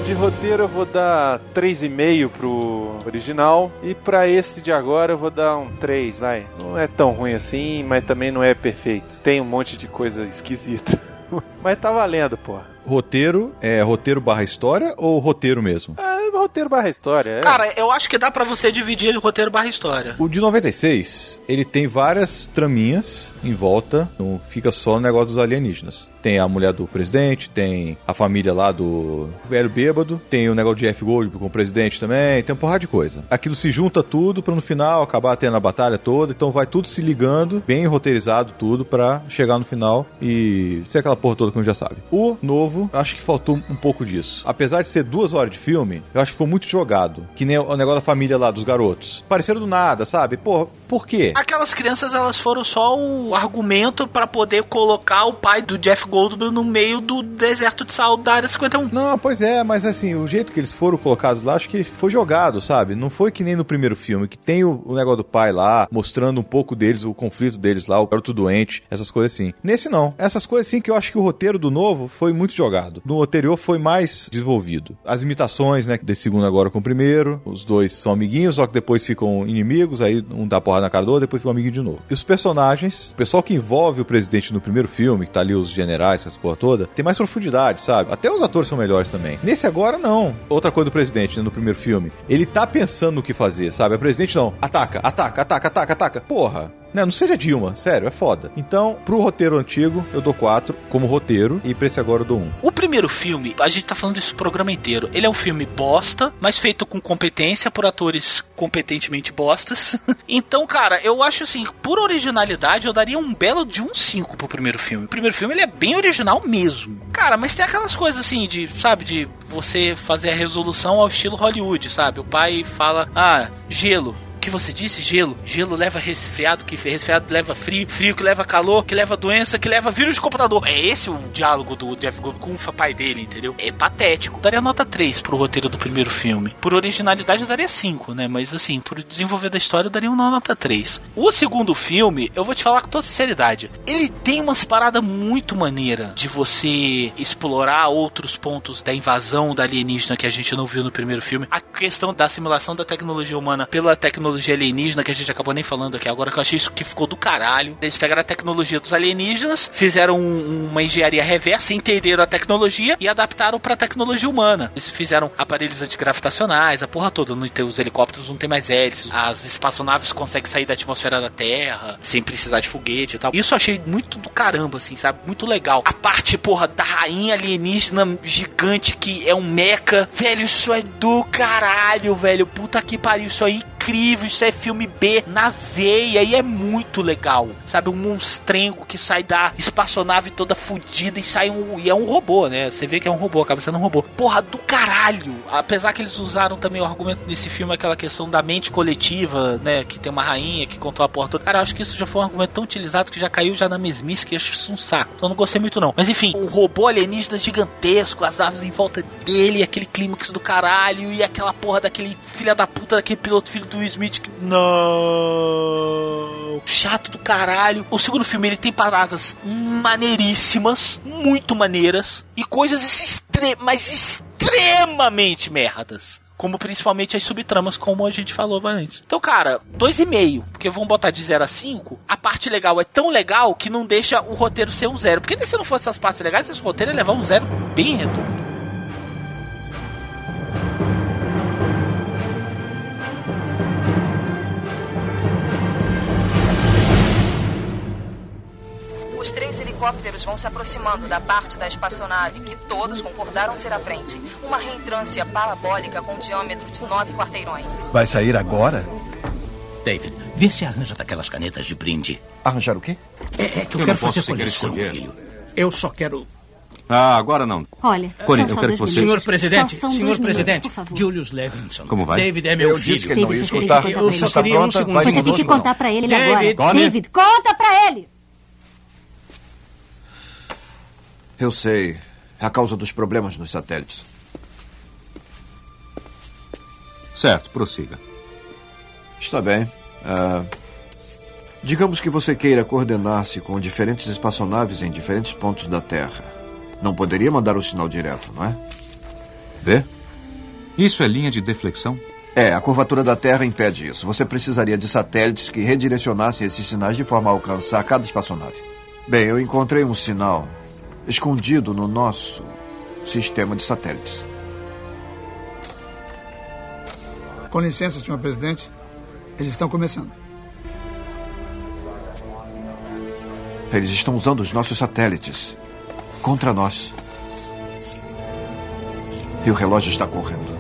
De roteiro eu vou dar 3,5 pro original e pra esse de agora eu vou dar um 3, vai. Não é tão ruim assim, mas também não é perfeito. Tem um monte de coisa esquisita. mas tá valendo, porra. Roteiro é roteiro barra história ou roteiro mesmo? É roteiro barra história. É. Cara, eu acho que dá para você dividir roteiro barra história. O de 96, ele tem várias traminhas em volta, não fica só no negócio dos alienígenas. Tem a mulher do presidente, tem a família lá do velho bêbado, tem o negócio de F. Gold com o presidente também, tem uma porrada de coisa. Aquilo se junta tudo para no final acabar tendo a batalha toda, então vai tudo se ligando, bem roteirizado tudo para chegar no final e ser aquela porra toda que a gente já sabe. O novo, acho que faltou um pouco disso. Apesar de ser duas horas de filme, eu acho que ficou muito jogado. Que nem o negócio da família lá, dos garotos. Pareceram do nada, sabe? Pô, por quê? Aquelas crianças, elas foram só o argumento para poder colocar o pai do Jeff Goldblum no meio do deserto de sal da Área 51. Não, pois é, mas assim, o jeito que eles foram colocados lá, acho que foi jogado, sabe? Não foi que nem no primeiro filme, que tem o, o negócio do pai lá, mostrando um pouco deles, o conflito deles lá, o garoto doente, essas coisas assim. Nesse não. Essas coisas assim que eu acho que o roteiro do novo foi muito jogado. No anterior foi mais desenvolvido. As imitações, né, desse segundo agora com o primeiro, os dois são amiguinhos, só que depois ficam inimigos, aí um dá porrada na cara do outro, depois ficam amiguinhos de novo. E os personagens, o pessoal que envolve o presidente no primeiro filme, que tá ali os generais, essa porra toda, tem mais profundidade, sabe? Até os atores são melhores também. Nesse agora, não. Outra coisa do presidente, né, no primeiro filme, ele tá pensando no que fazer, sabe? O presidente não, ataca, ataca, ataca, ataca, ataca. Porra, Né? Não seja Dilma, sério, é foda. Então, pro roteiro antigo, eu dou 4 como roteiro e pra esse agora eu dou 1. Um. O primeiro filme, a gente tá falando disso o programa inteiro. Ele é um filme bosta, mas feito com competência por atores competentemente bostas. então, cara, eu acho assim, por originalidade, eu daria um belo de um 5 pro primeiro filme. O primeiro filme ele é bem original mesmo. Cara, mas tem aquelas coisas assim de, sabe, de você fazer a resolução ao estilo Hollywood, sabe? O pai fala: "Ah, gelo, que você disse? Gelo. Gelo leva resfriado, que resfriado leva frio, frio que leva calor, que leva doença, que leva vírus de computador. É esse o diálogo do Jeff Goldblum com o pai dele, entendeu? É patético. Daria nota 3 pro roteiro do primeiro filme. Por originalidade eu daria 5, né? Mas assim, por desenvolver da história eu daria uma nota 3. O segundo filme, eu vou te falar com toda sinceridade, ele tem umas paradas muito maneira de você explorar outros pontos da invasão da alienígena que a gente não viu no primeiro filme. A questão da assimilação da tecnologia humana pela tecnologia alienígena, que a gente acabou nem falando aqui agora, que eu achei isso que ficou do caralho. Eles pegaram a tecnologia dos alienígenas, fizeram um, uma engenharia reversa, entenderam a tecnologia e adaptaram pra tecnologia humana. Eles fizeram aparelhos antigravitacionais, a porra toda. Não tem, os helicópteros não tem mais hélices, as espaçonaves conseguem sair da atmosfera da Terra sem precisar de foguete e tal. Isso eu achei muito do caramba, assim, sabe? Muito legal. A parte, porra, da rainha alienígena gigante que é um meca. Velho, isso é do caralho, velho. Puta que pariu, isso aí incrível, isso é filme B na veia e é muito legal. Sabe, um monstrengo que sai da espaçonave toda fodida e sai um. E é um robô, né? Você vê que é um robô, acaba sendo um robô. Porra do caralho! Apesar que eles usaram também o argumento nesse filme, aquela questão da mente coletiva, né? Que tem uma rainha que controla a porra toda. Cara, eu acho que isso já foi um argumento tão utilizado que já caiu já na mesmice que acho isso um saco. Então não gostei muito, não. Mas enfim, um robô alienígena gigantesco, as naves em volta dele, aquele clímax do caralho e aquela porra daquele filha da puta, daquele piloto filho do Smith. Não. Chato do caralho. O segundo filme ele tem paradas maneiríssimas, muito maneiras e coisas extre mas extremamente merdas. Como principalmente as subtramas, como a gente falou antes. Então, cara, 2,5. Porque vamos botar de 0 a 5. A parte legal é tão legal que não deixa o roteiro ser um zero. Porque se não fosse essas partes legais, esse roteiro ia levar um zero bem redondo. Os três helicópteros vão se aproximando da parte da espaçonave que todos concordaram ser a frente. Uma reentrância parabólica com diâmetro de nove quarteirões. Vai sair agora? David, vê se arranja daquelas canetas de brinde. Arranjar o quê? É, é que eu, Eu quero fazer coleção, filho. Eu só quero... Ah, agora não. Olha, Corinne, eu quero dois que você- minutos. Senhor presidente, Só são senhor dois minutos, presidente, por favor. Julius Levinson. Como vai? David é meu Eu filho. disse que ele não ia David, escutar. contar pra Eu ele. só queria um pronta? segundo. Você tem que contar pra ele David, agora. David, conta pra ele! Eu sei. É a causa dos problemas nos satélites. Certo, prossiga. Está bem. Ah, digamos que você queira coordenar-se com diferentes espaçonaves em diferentes pontos da Terra. Não poderia mandar o sinal direto, não é? Vê? Isso é linha de deflexão? É, a curvatura da Terra impede isso. Você precisaria de satélites que redirecionassem esses sinais de forma a alcançar cada espaçonave. Bem, eu encontrei um sinal escondido no nosso sistema de satélites. Com licença, senhor presidente. Eles estão começando. Eles estão usando os nossos satélites contra nós. E o relógio está correndo.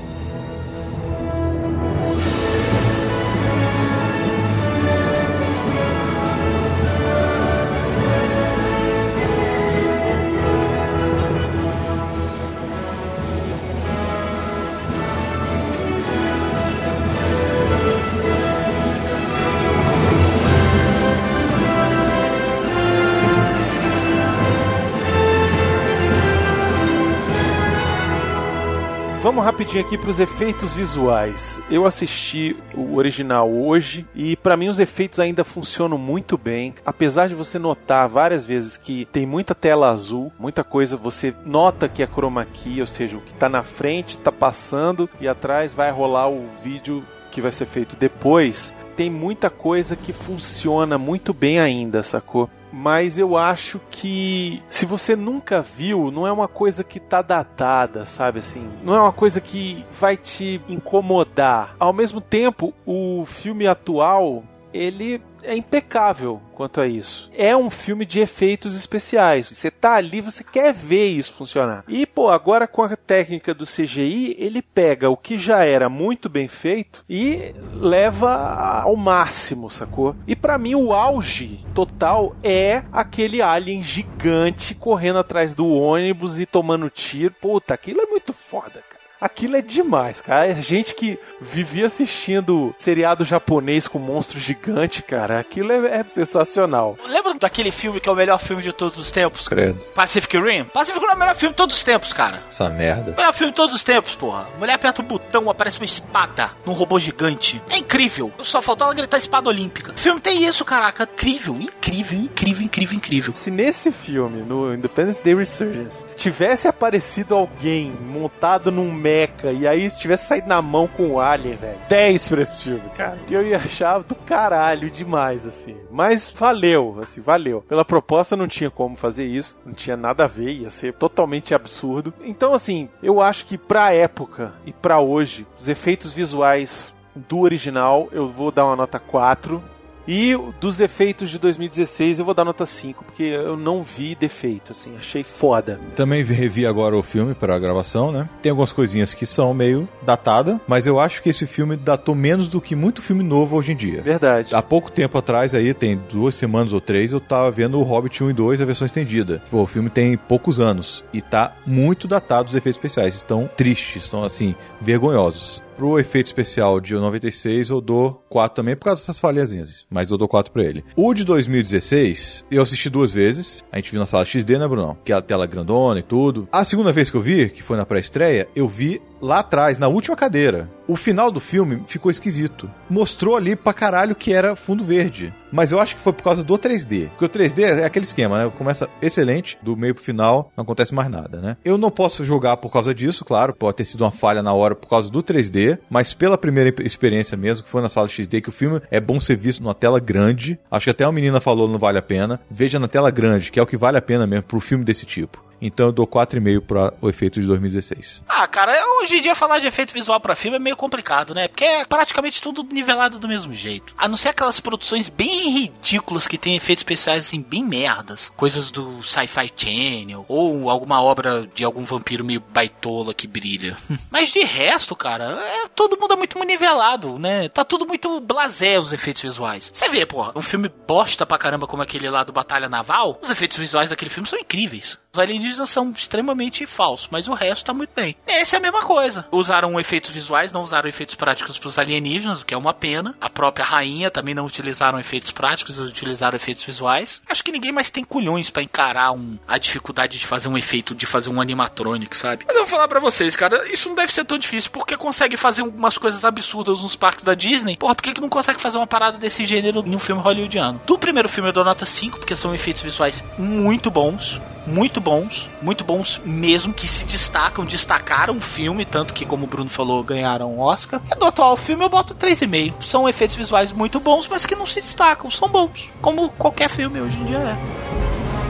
Rapidinho aqui para os efeitos visuais. Eu assisti o original hoje e para mim os efeitos ainda funcionam muito bem. Apesar de você notar várias vezes que tem muita tela azul, muita coisa você nota que é chroma key, ou seja, o que está na frente está passando e atrás vai rolar o vídeo que vai ser feito depois. Tem muita coisa que funciona muito bem ainda, sacou? Mas eu acho que se você nunca viu, não é uma coisa que tá datada, sabe assim? Não é uma coisa que vai te incomodar. Ao mesmo tempo, o filme atual ele é impecável quanto a isso. É um filme de efeitos especiais. Você tá ali, você quer ver isso funcionar. E, pô, agora com a técnica do CGI, ele pega o que já era muito bem feito e leva ao máximo, sacou? E para mim o auge total é aquele alien gigante correndo atrás do ônibus e tomando tiro. Puta, aquilo é muito foda. Aquilo é demais, cara. É gente que vivia assistindo seriado japonês com monstro gigante, cara. Aquilo é, é, sensacional. Lembra daquele filme que é o melhor filme de todos os tempos? Credo. Pacific Rim? Pacific Rim é o melhor filme de todos os tempos, cara. Essa merda. Melhor filme de todos os tempos, porra. Mulher aperta o botão, aparece uma espada num robô gigante. É incrível. Só faltou ela gritar espada olímpica. O filme tem isso, caraca. Incrível, incrível, incrível, incrível, incrível. Se nesse filme, no Independence Day Resurgence, tivesse aparecido alguém montado num mecha e aí se tivesse saído na mão com o Alien, velho, 10 pra esse filme, cara. Eu ia achar do caralho demais, assim. Mas valeu, assim, valeu. Pela proposta não tinha como fazer isso, não tinha nada a ver, ia ser totalmente absurdo. Então, assim, eu acho que pra época e pra hoje, os efeitos visuais do original, eu vou dar uma nota 4 e dos efeitos de 2016 eu vou dar nota 5, porque eu não vi defeito, assim, achei foda. Também revi agora o filme para a gravação, né? Tem algumas coisinhas que são meio datada, mas eu acho que esse filme datou menos do que muito filme novo hoje em dia. Verdade. Há pouco tempo atrás, aí, tem duas semanas ou três, eu tava vendo o Hobbit 1 e 2, a versão estendida. Pô, o filme tem poucos anos e tá muito datado os efeitos especiais. Estão tristes, estão, assim, vergonhosos. Pro efeito especial de 96, eu dou 4 também, por causa dessas falhazinhas. Mas eu dou 4 pra ele. O de 2016, eu assisti duas vezes. A gente viu na sala XD, né, Bruno? Que é a tela grandona e tudo. A segunda vez que eu vi, que foi na pré-estreia, eu vi lá atrás, na última cadeira. O final do filme ficou esquisito. Mostrou ali pra caralho que era fundo verde. Mas eu acho que foi por causa do 3D. Porque o 3D é aquele esquema, né? Começa excelente, do meio pro final não acontece mais nada, né? Eu não posso julgar por causa disso, claro. Pode ter sido uma falha na hora por causa do 3D. Mas pela primeira experiência mesmo, que foi na sala XD, que o filme é bom ser visto numa tela grande. Acho que até uma menina falou não vale a pena. Veja na tela grande, que é o que vale a pena mesmo pro filme desse tipo. Então eu dou 4,5 para o efeito de 2016. Ah, cara, hoje em dia falar de efeito visual para filme é meio complicado, né? Porque é praticamente tudo nivelado do mesmo jeito. A não ser aquelas produções bem ridículas que tem efeitos especiais assim, bem merdas. Coisas do Sci-Fi Channel. Ou alguma obra de algum vampiro meio baitola que brilha. Mas de resto, cara, é, todo mundo é muito nivelado, né? Tá tudo muito blasé os efeitos visuais. Você vê, porra, um filme bosta pra caramba como aquele lá do Batalha Naval, os efeitos visuais daquele filme são incríveis. Os alienígenas são extremamente falsos, mas o resto tá muito bem. Essa é a mesma coisa. Usaram efeitos visuais, não usaram efeitos práticos pros alienígenas, o que é uma pena. A própria rainha também não utilizaram efeitos práticos, utilizaram efeitos visuais. Acho que ninguém mais tem culhões para encarar um, a dificuldade de fazer um efeito, de fazer um animatronic, sabe? Mas eu vou falar para vocês, cara, isso não deve ser tão difícil, porque consegue fazer umas coisas absurdas nos parques da Disney. Porra, por que, que não consegue fazer uma parada desse gênero em um filme hollywoodiano? Do primeiro filme eu dou nota 5, porque são efeitos visuais muito bons muito bons, muito bons mesmo, que se destacam, destacaram o filme, tanto que, como o Bruno falou, ganharam um Oscar. E do atual filme eu boto 3,5. São efeitos visuais muito bons, mas que não se destacam, são bons, como qualquer filme hoje em dia é.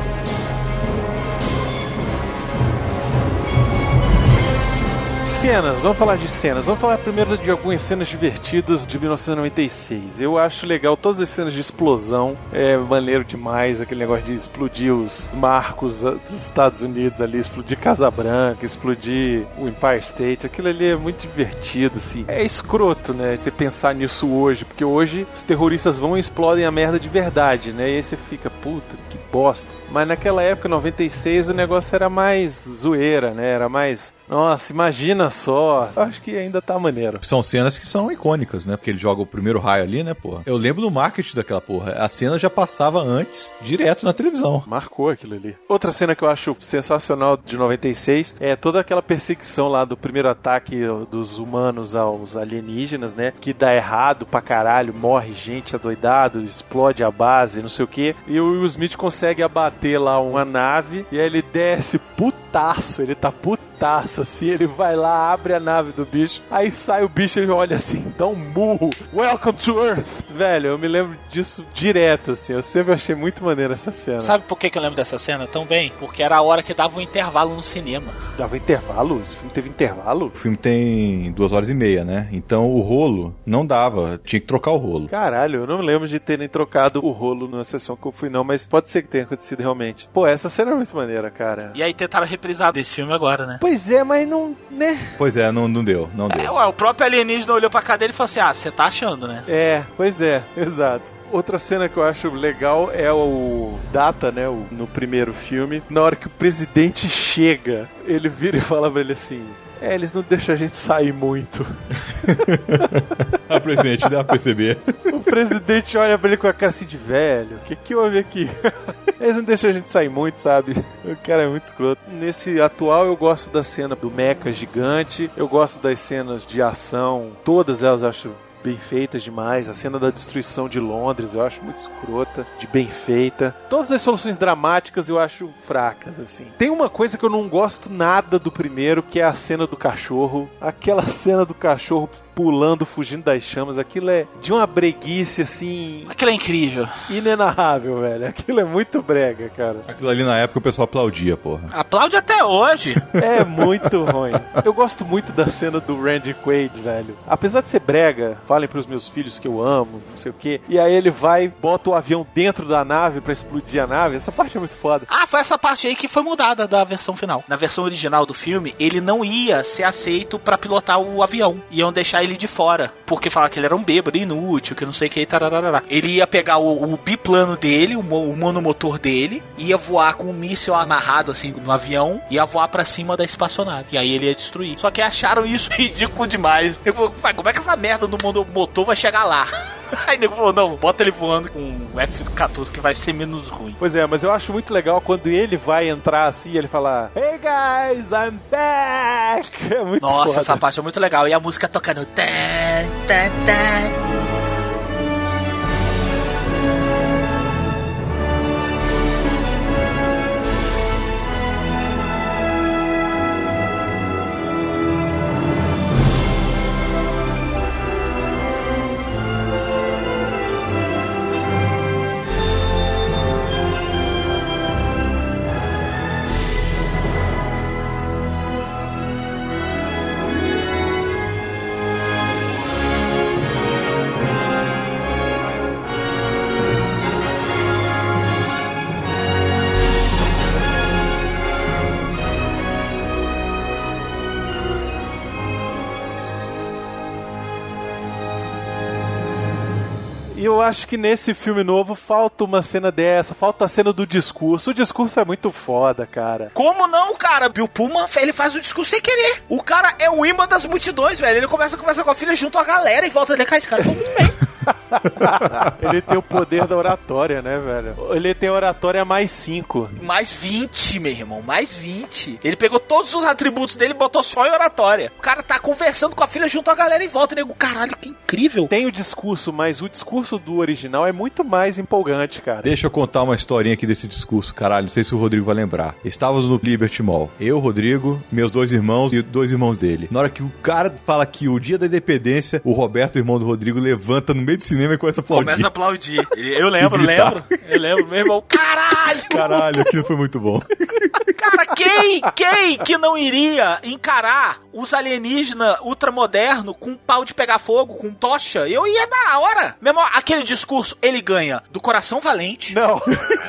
Cenas, vamos falar de cenas. Vamos falar primeiro de algumas cenas divertidas de 1996. Eu acho legal todas as cenas de explosão. É maneiro demais aquele negócio de explodir os marcos dos Estados Unidos ali, explodir Casa Branca, explodir o Empire State. Aquilo ali é muito divertido, assim. É escroto, né? Você pensar nisso hoje, porque hoje os terroristas vão e explodem a merda de verdade, né? E aí você fica, puta, que bosta. Mas naquela época, 96, o negócio era mais zoeira, né? Era mais. Nossa, imagina só. Acho que ainda tá maneiro. São cenas que são icônicas, né? Porque ele joga o primeiro raio ali, né, porra? Eu lembro do marketing daquela porra. A cena já passava antes, direto na televisão. Marcou aquilo ali. Outra cena que eu acho sensacional de 96 é toda aquela perseguição lá do primeiro ataque dos humanos aos alienígenas, né? Que dá errado pra caralho, morre gente adoidado, explode a base, não sei o que. E o Will Smith consegue abater lá uma nave e aí ele desce, puta putaço, ele tá putaço, assim, ele vai lá, abre a nave do bicho, aí sai o bicho, ele olha assim, dá um murro, welcome to Earth! Velho, eu me lembro disso direto, assim, eu sempre achei muito maneiro essa cena. Sabe por que, que eu lembro dessa cena tão bem? Porque era a hora que dava um intervalo no cinema. Dava intervalo? Esse filme teve intervalo? O filme tem duas horas e meia, né? Então o rolo não dava, tinha que trocar o rolo. Caralho, eu não lembro de terem trocado o rolo na sessão que eu fui, não, mas pode ser que tenha acontecido realmente. Pô, essa cena é muito maneira, cara. E aí tentaram reprisar desse filme agora, né? Pois é, mas não, né? Pois é, não, não deu, não É, deu. ué, o próprio alienígena olhou pra cadeira e falou assim: Ah, você tá achando, né? É, pois é, exato. Outra cena que eu acho legal é o Data, né, o- no primeiro filme. Na hora que o presidente chega, ele vira e fala pra ele assim: É, eles não deixam a gente sair muito. Ah, presidente, dá pra perceber. O presidente olha pra ele com a cara assim de velho. O que que houve aqui? Eles não deixam a gente sair muito, sabe? O cara é muito escroto. Nesse atual eu gosto da cena do mecha gigante. Eu gosto das cenas de ação. Todas elas acho bem feitas demais. A cena da destruição de Londres eu acho muito escrota, de bem feita. Todas as soluções dramáticas eu acho fracas, assim. Tem uma coisa que eu não gosto nada do primeiro, que é a cena do cachorro. Aquela cena do cachorro pulando, fugindo das chamas. Aquilo é de uma breguice, assim, Aquilo é incrível. inenarrável, velho. Aquilo é muito brega, cara. Aquilo ali na época o pessoal aplaudia, porra. Aplaude até hoje. É muito ruim. Eu gosto muito da cena do Randy Quaid, velho. Apesar de ser brega, falem pros meus filhos que eu amo, não sei o quê. E aí ele vai, bota o avião dentro da nave pra explodir a nave. Essa parte é muito foda. Ah, foi essa parte aí que foi mudada da versão final. Na versão original do filme, ele não ia ser aceito pra pilotar o avião. Iam deixar ele de fora. Porque falavam que ele era um bêbado, inútil, que não sei o que, tararará. Ele ia pegar o, o biplano dele, o, o monomotor dele, ia voar com um míssil amarrado assim no avião, ia voar pra cima da espaçonave. E aí ele ia destruir. Só que acharam isso ridículo demais. Eu falei, "Pai, como é que essa merda do monomotor vai chegar lá? Aí nego falou, não, bota ele voando com o F-14 que vai ser menos ruim. Pois é, mas eu acho muito legal quando ele vai entrar assim e ele fala Hey guys, I'm back! É muito Nossa, foda. essa parte é muito legal. E a música tocando. Tá, tá, tá. E eu acho que nesse filme novo falta uma cena dessa, falta a cena do discurso. O discurso é muito foda, cara. Como não, cara? Bill Pullman, ele faz o discurso sem querer. O cara é o imã das multidões, velho. Ele começa a conversar com a filha junto à galera e volta a cá. Esse cara foi muito bem. Ele tem o poder da oratória, né, velho? Ele tem oratória mais 5. Mais 20, meu irmão. Mais 20. Ele pegou todos os atributos dele e botou só em oratória. O cara tá conversando com a filha junto à galera e volta. Nego, caralho, que incrível. Tem o discurso, mas o discurso do original é muito mais empolgante, cara. Deixa eu contar uma historinha aqui desse discurso, caralho. Não sei se o Rodrigo vai lembrar. Estávamos no Liberty Mall. Eu, Rodrigo, meus dois irmãos e dois irmãos dele. Na hora que o cara fala que o dia da independência, o Roberto, o irmão do Rodrigo, levanta no meio do cinema e começa a aplaudir. Começa a aplaudir. Eu lembro, lembro. Eu lembro, meu irmão. Caralho! Caralho, aquilo foi muito bom. Cara, quem, quem que não iria encarar os alienígenas ultramodernos com um pau de pegar fogo, com tocha? Eu ia na hora. Meu irmão, aquele discurso, ele ganha do coração valente. Não.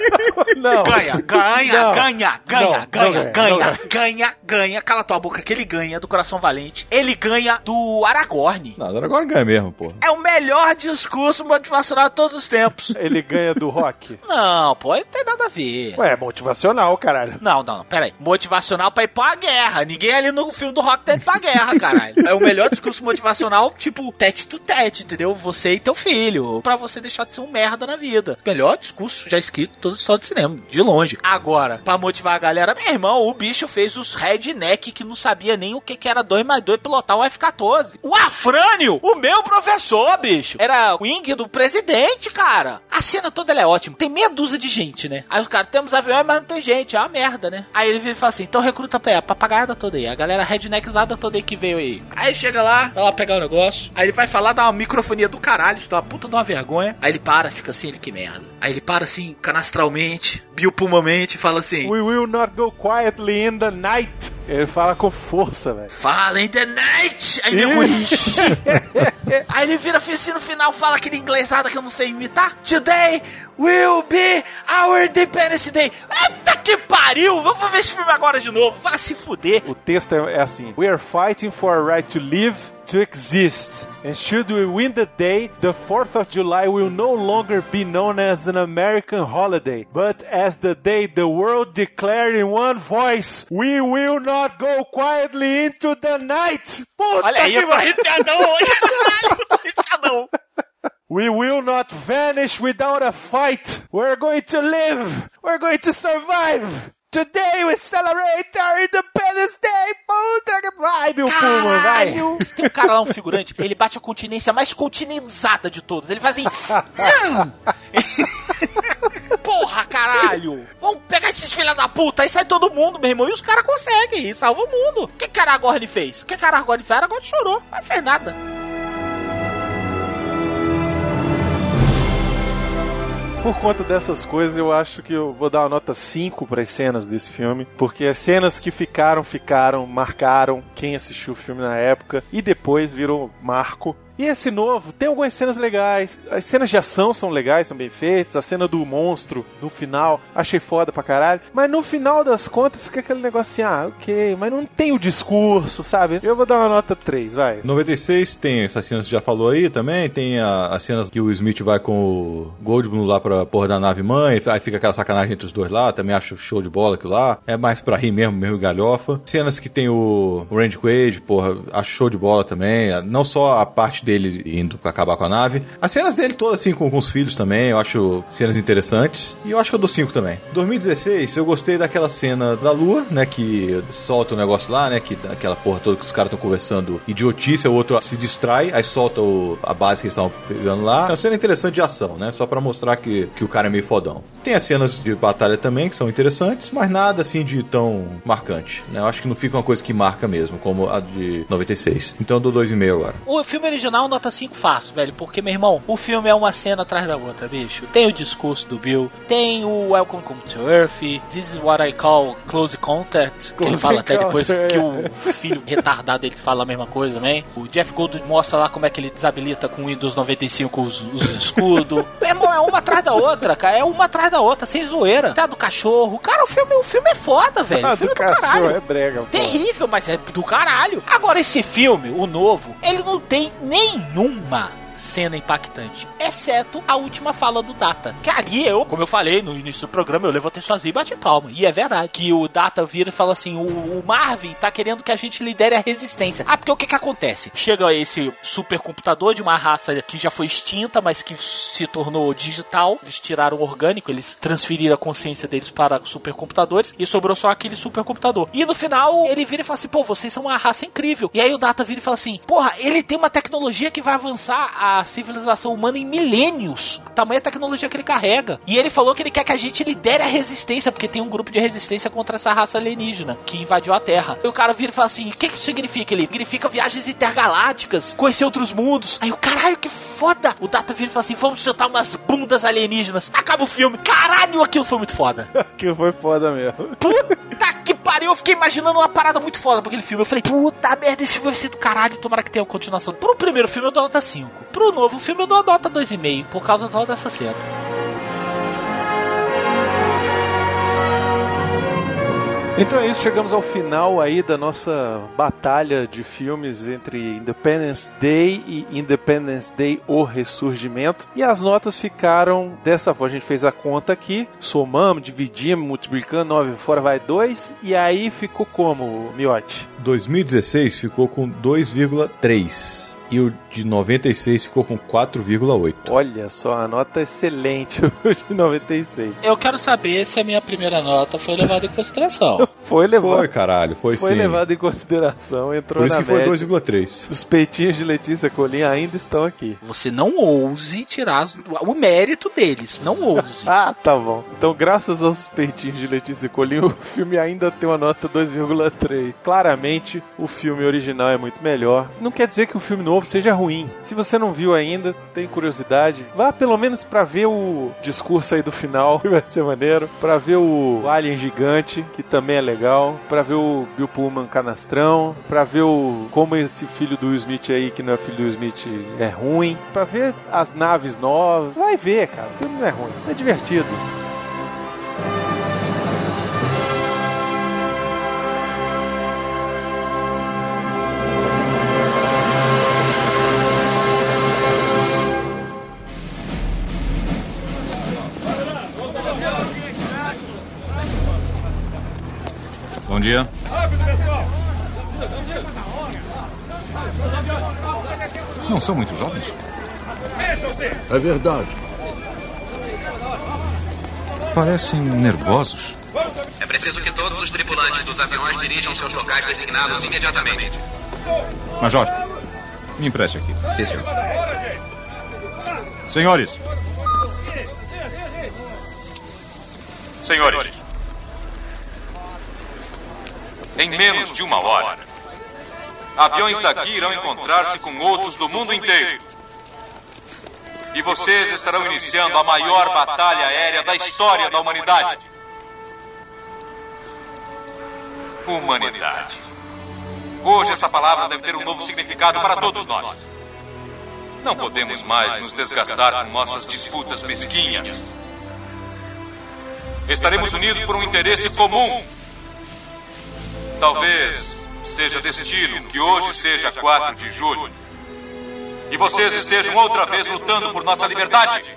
não. Ganha, ganha, Não. ganha, ganha, Não, ganha, não ganha, ganha, ganha, ganha. Cala tua boca que ele ganha do coração valente. Ele ganha do Aragorn. Não, agora ganha mesmo, pô. É o melhor discurso motivacional de todos os tempos. Ele ganha do rock? Não, pô, não tem nada a ver. Ué, é motivacional, caralho. Não, não, não, peraí. Motivacional pra ir pra guerra. Ninguém ali no filme do rock tá indo pra guerra, caralho. É o melhor discurso motivacional, tipo, tete to tete, entendeu? Você e teu filho. Pra você deixar de ser um merda na vida. Melhor discurso já escrito toda a história de cinema, de longe. Agora, pra motivar a galera, meu irmão, o bicho fez os redneck que não sabia nem o que, que era 2 mais 2 pilotar um F-14. O Afrânio, o meu professor, bicho, era o swing do presidente, cara. A cena toda é ótima. Tem meia dúzia de gente, né? Aí os caras, temos aviões, mas não tem gente. É uma merda, né? Aí ele vira e fala assim: então recruta a papagaiada toda aí, a galera redneckzada toda aí que veio aí. Aí chega lá, vai lá pegar o negócio. Aí ele vai falar, dá uma microfonia do caralho, isso dá uma puta de uma vergonha. Aí ele para, fica assim, ele que merda. Aí ele para assim, canastralmente, biopulmamente, fala assim: We will not go quietly in the night. Ele fala com força, velho. Fala in the night! Aí. Aí ele vira no final, fala aquele inglês nada que eu não sei imitar. Today will be our Independence Day. Eita que pariu! Vamos ver esse filme agora de novo. Vai se fuder. O texto é, é assim: We are fighting for a right to live, to exist. And should we win the day, the 4th of July will no longer be known as an American holiday, but as the day the world declared in one voice, we will not go quietly into the night. Puta Olha aí, eu tô arrepiadão. Caralho, eu tô arrepiadão. We will not vanish without a fight. We're going to live. We're going to survive. Today we celebrate our Independence Day. Puta que vai, meu Puma, vai. Tem um cara lá, um figurante, ele bate a continência mais continenzada de todos. Ele faz assim. Porra, caralho! Vamos pegar esses filha da puta, aí sai todo mundo, meu irmão, e os caras conseguem, e salva o mundo. O que Aragorn fez? O que Aragorn fez? Aragorn chorou, não fez nada. Por conta dessas coisas, eu acho que eu vou dar uma nota 5 para as cenas desse filme, porque as cenas que ficaram, ficaram, marcaram quem assistiu o filme na época e depois virou marco. E esse novo tem algumas cenas legais. As cenas de ação são legais, são bem feitas. A cena do monstro no final, achei foda pra caralho. Mas no final das contas fica aquele negócio assim: ah, ok, mas não tem o discurso, sabe? Eu vou dar uma nota 3, vai. 96 tem essas cenas que já falou aí também. Tem a- as cenas que o Smith vai com o Goldblum lá pra porra da nave mãe. Aí fica aquela sacanagem entre os dois lá. Também acho show de bola aquilo lá. É mais pra rir mesmo, mesmo galhofa. Cenas que tem o, o Randy Quaid, porra, acho show de bola também. Não só a parte dele indo pra acabar com a nave. As cenas dele todas assim com, com os filhos também. Eu acho cenas interessantes. E eu acho que eu dou 5 também. 2016, eu gostei daquela cena da lua, né? Que solta o negócio lá, né? Que aquela porra toda que os caras estão conversando idiotice, o outro se distrai, aí solta o- a base que eles estavam pegando lá. É uma cena interessante de ação, né? Só pra mostrar que, que o cara é meio fodão. Tem as cenas de batalha também, que são interessantes, mas nada assim de tão marcante, né? Eu acho que não fica uma coisa que marca mesmo, como a de 96. Então eu dou 2,5 agora. O filme original, nota 5 fácil, velho. Porque, meu irmão, o filme é uma cena atrás da outra, bicho. Tem o discurso do Bill, tem o Welcome to Earth, This is what I call close contact, que ele fala até depois que é. o filho retardado dele fala a mesma coisa também. O Jeff Goldblum mostra lá como é que ele desabilita com o Windows 95 os, os escudos. meu irmão, é uma atrás da outra, cara. É uma atrás da outra, sem zoeira. Tá do cachorro. Cara, o filme, o filme é foda, velho. O Ah, filme do é do caralho. é brega, pô. Terrível, mas é do caralho. Agora, esse filme, o novo, ele não tem nenhuma cena impactante, exceto a última fala do Data. Que ali eu, como eu falei no início do programa, eu levantei sozinho e bati palma. E é verdade. Que o Data vira e fala assim: o, o Marvin tá querendo que a gente lidere a resistência. Ah, porque o que que acontece? Chega esse supercomputador de uma raça que já foi extinta, mas que se tornou digital. Eles tiraram o orgânico, eles transferiram a consciência deles para supercomputadores e sobrou só aquele supercomputador. E no final ele vira e fala assim: pô, vocês são uma raça incrível. E aí o Data vira e fala assim: porra, ele tem uma tecnologia que vai avançar a civilização humana em milênios. Tamanha tecnologia que ele carrega. E ele falou que ele quer que a gente lidere a resistência, porque tem um grupo de resistência contra essa raça alienígena que invadiu a Terra. E o cara vira e fala assim: o que, que isso significa? Ele significa viagens intergalácticas, conhecer outros mundos. Aí o caralho, que foda! O Data vira e fala assim: vamos chutar umas bundas alienígenas. Acaba o filme. Caralho, aquilo foi muito foda. que foi foda mesmo. Puta que pariu, eu fiquei imaginando uma parada muito foda pra aquele filme. Eu falei, puta merda, esse vai ser do caralho, tomara que tenha uma continuação. Pro primeiro filme eu dou nota 5. Pro novo filme eu dou nota 2,5, por causa toda dessa cena. Então é isso, chegamos ao final aí da nossa batalha de filmes entre Independence Day e Independence Day O Ressurgimento. E as notas ficaram dessa forma. A gente fez a conta aqui, somamos, dividimos, multiplicando, 9 fora vai 2. E aí ficou como, Miote? 2016 ficou com 2,3. E o de 96 ficou com 4,8. Olha só, a nota excelente de 96. Eu quero saber se a minha primeira nota foi levada em consideração. Foi levado. Foi, caralho, foi, Foi sim. levado em consideração, entrou Por isso na que foi média. 2,3. Os peitinhos de Letícia Colim ainda estão aqui. Você não ouse tirar o mérito deles. Não ouse. Ah, tá bom. Então, graças aos peitinhos de Letícia Colim, o filme ainda tem uma nota 2,3. Claramente, o filme original é muito melhor. Não quer dizer que o filme novo seja ruim. Se você não viu ainda, tem curiosidade, vá pelo menos pra ver o discurso aí do final, que vai ser maneiro. Pra ver o Alien Gigante, que também é legal. Pra ver o Bill Pullman canastrão. Pra ver o como esse filho do Will Smith aí, que não é filho do Will Smith, é ruim. Pra ver as naves novas. Vai ver, cara. O filme não é ruim. É divertido. Dia. Não são muito jovens? É verdade. Parecem nervosos. É preciso que todos os tripulantes dos aviões dirijam seus locais designados imediatamente. Major, me empreste aqui. Sim, senhor. Senhores. Senhores, em menos de uma hora, aviões daqui irão encontrar-se com outros do mundo inteiro. E vocês estarão iniciando a maior batalha aérea da história da humanidade. Humanidade. Hoje esta palavra deve ter um novo significado para todos nós. Não podemos mais nos desgastar com nossas disputas mesquinhas. Estaremos unidos por um interesse comum. Talvez seja destino que hoje seja 4 de julho. E vocês estejam outra vez lutando por nossa liberdade.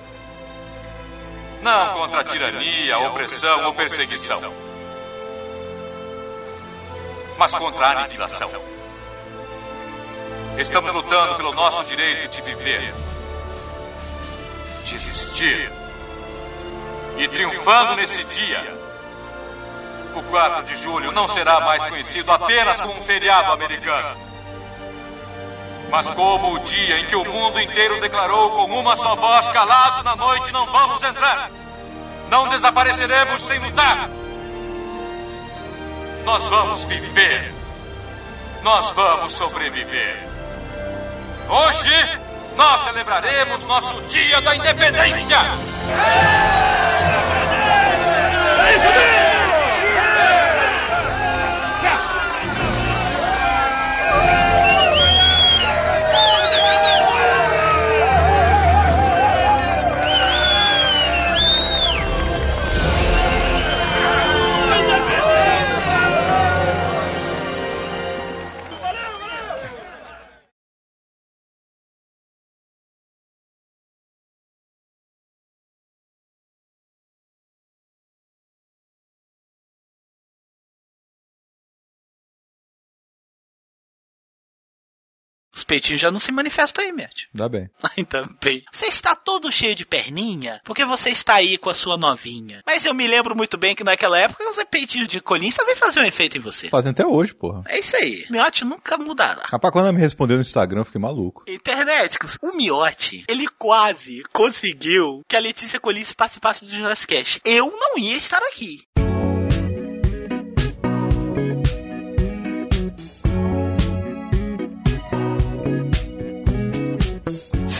Não contra a tirania, opressão ou perseguição. Mas contra a aniquilação. Estamos lutando pelo nosso direito de viver, de existir. E triunfando nesse dia, o 4 de julho não será mais conhecido apenas como um feriado americano, mas como o dia em que o mundo inteiro declarou com uma só voz: calados na noite, não vamos entrar. Não desapareceremos sem lutar. Nós vamos viver. Nós vamos sobreviver. Hoje, nós celebraremos nosso Dia da Independência. Os peitinhos já não se manifestam aí, Mert. Dá bem. Ainda bem. Você está todo cheio de perninha porque você está aí com a sua novinha. Mas eu me lembro muito bem que naquela época os peitinhos de colins também faziam um efeito em você. Fazem até hoje, porra. É isso aí. Miote nunca mudará. Rapaz, quando ela me respondeu no Instagram, eu fiquei maluco. Internéticos, o Miote, ele quase conseguiu que a Letícia Colins participasse do Jurassic Cast. Eu não ia estar aqui.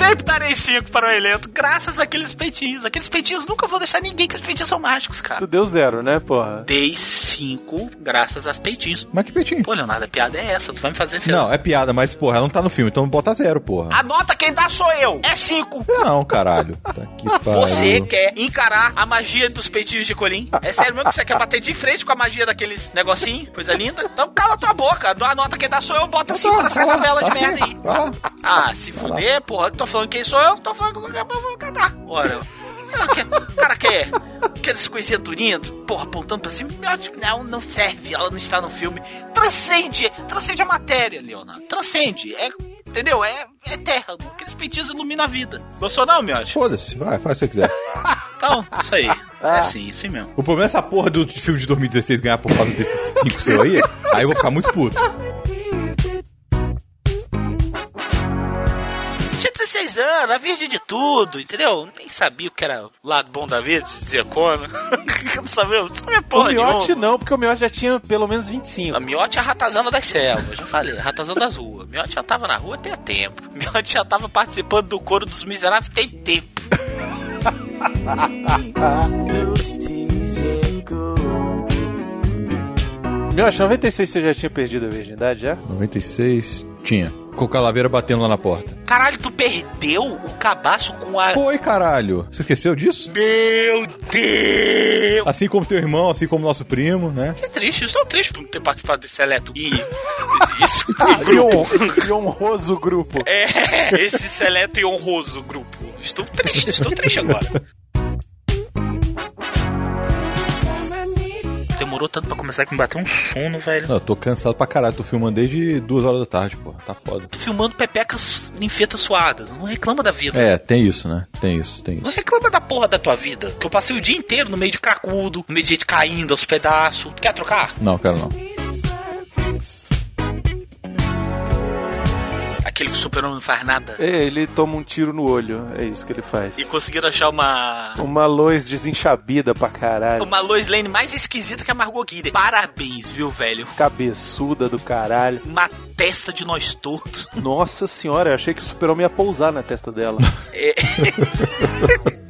Sempre darei 5 para o elenco, graças àqueles peitinhos. Aqueles peitinhos nunca vou deixar ninguém, que os peitinhos são mágicos, cara. Tu deu zero, né, porra? Dei 5 graças aos peitinhos. Mas que peitinho? Pô, Leonardo, a piada é essa. Tu vai me fazer Não, é piada, mas, porra, ela não tá no filme, então bota zero, porra. Anota quem dá sou eu. É 5. Não, caralho. Tá que pariu. Você quer encarar a magia dos peitinhos de colim? É sério mesmo que você quer bater de frente com a magia daqueles negocinho? Coisa linda? Então cala tua boca. Anota quem dá sou eu, bota 5 nessa vai lá, tabela de tá merda certo. aí. Ah, se fuder, porra. Tô falando quem sou eu, tô falando que eu vou cantar. Ora, o cara quer aqueles coisinhas durinhas, porra, apontando pra cima. Eu acho que não, não serve, ela não está no filme. Transcende, transcende a matéria, Leonardo. Transcende. É entendeu? É, é terra. Aqueles peitinhos iluminam a vida. Gostou não, Miotti? Foda-se, vai, faz o que você quiser. Então, isso aí. É assim, isso mesmo. O problema é essa porra do filme de 2016 ganhar por causa desses cinco seu aí. Aí eu vou ficar muito puto. 16 anos, a virgem de tudo, entendeu? Nem sabia o que era o lado bom da vida, dizia como. não sabia, não sabia O porra Miotti nenhuma. não, porque o Miotti já tinha pelo menos 25. A Miotti é a ratazana das selvas, já falei, a ratazana das ruas. Miotti já tava na rua tem tempo. Miotti já tava participando do coro dos miseráveis tem tempo. Miotti, 96 você já tinha perdido a virgindade já? 96, tinha. Com o Calaveira batendo lá na porta. Caralho, tu perdeu o cabaço com a. Foi, caralho. Você esqueceu disso? Meu Deus! Assim como teu irmão, assim como nosso primo, né? Que triste, eu estou triste por não ter participado desse seleto. E. Isso, E, hon- e honroso grupo. É, esse seleto e honroso grupo. Estou triste, estou triste agora. Demorou tanto pra começar que me bateu um sono, velho. Não, eu tô cansado pra caralho. Tô filmando desde duas horas da tarde, pô. Tá foda. Tô filmando pepecas ninfetas suadas. Não reclama da vida. É, tem isso, né? Tem isso, tem Não isso. reclama da porra da tua vida. Que eu passei o dia inteiro no meio de cracudo, no meio de gente caindo aos pedaços. Quer trocar? Não, quero não. Aquele que o super-homem não faz nada. É, ele toma um tiro no olho. É isso que ele faz. E conseguiram achar uma. Uma luz desenchabida pra caralho. Uma Lois Lane mais esquisita que a Margot Kidder. Parabéns, viu, velho? Cabeçuda do caralho. Uma testa de nós todos. Nossa senhora, eu achei que o super-homem ia pousar na testa dela. É.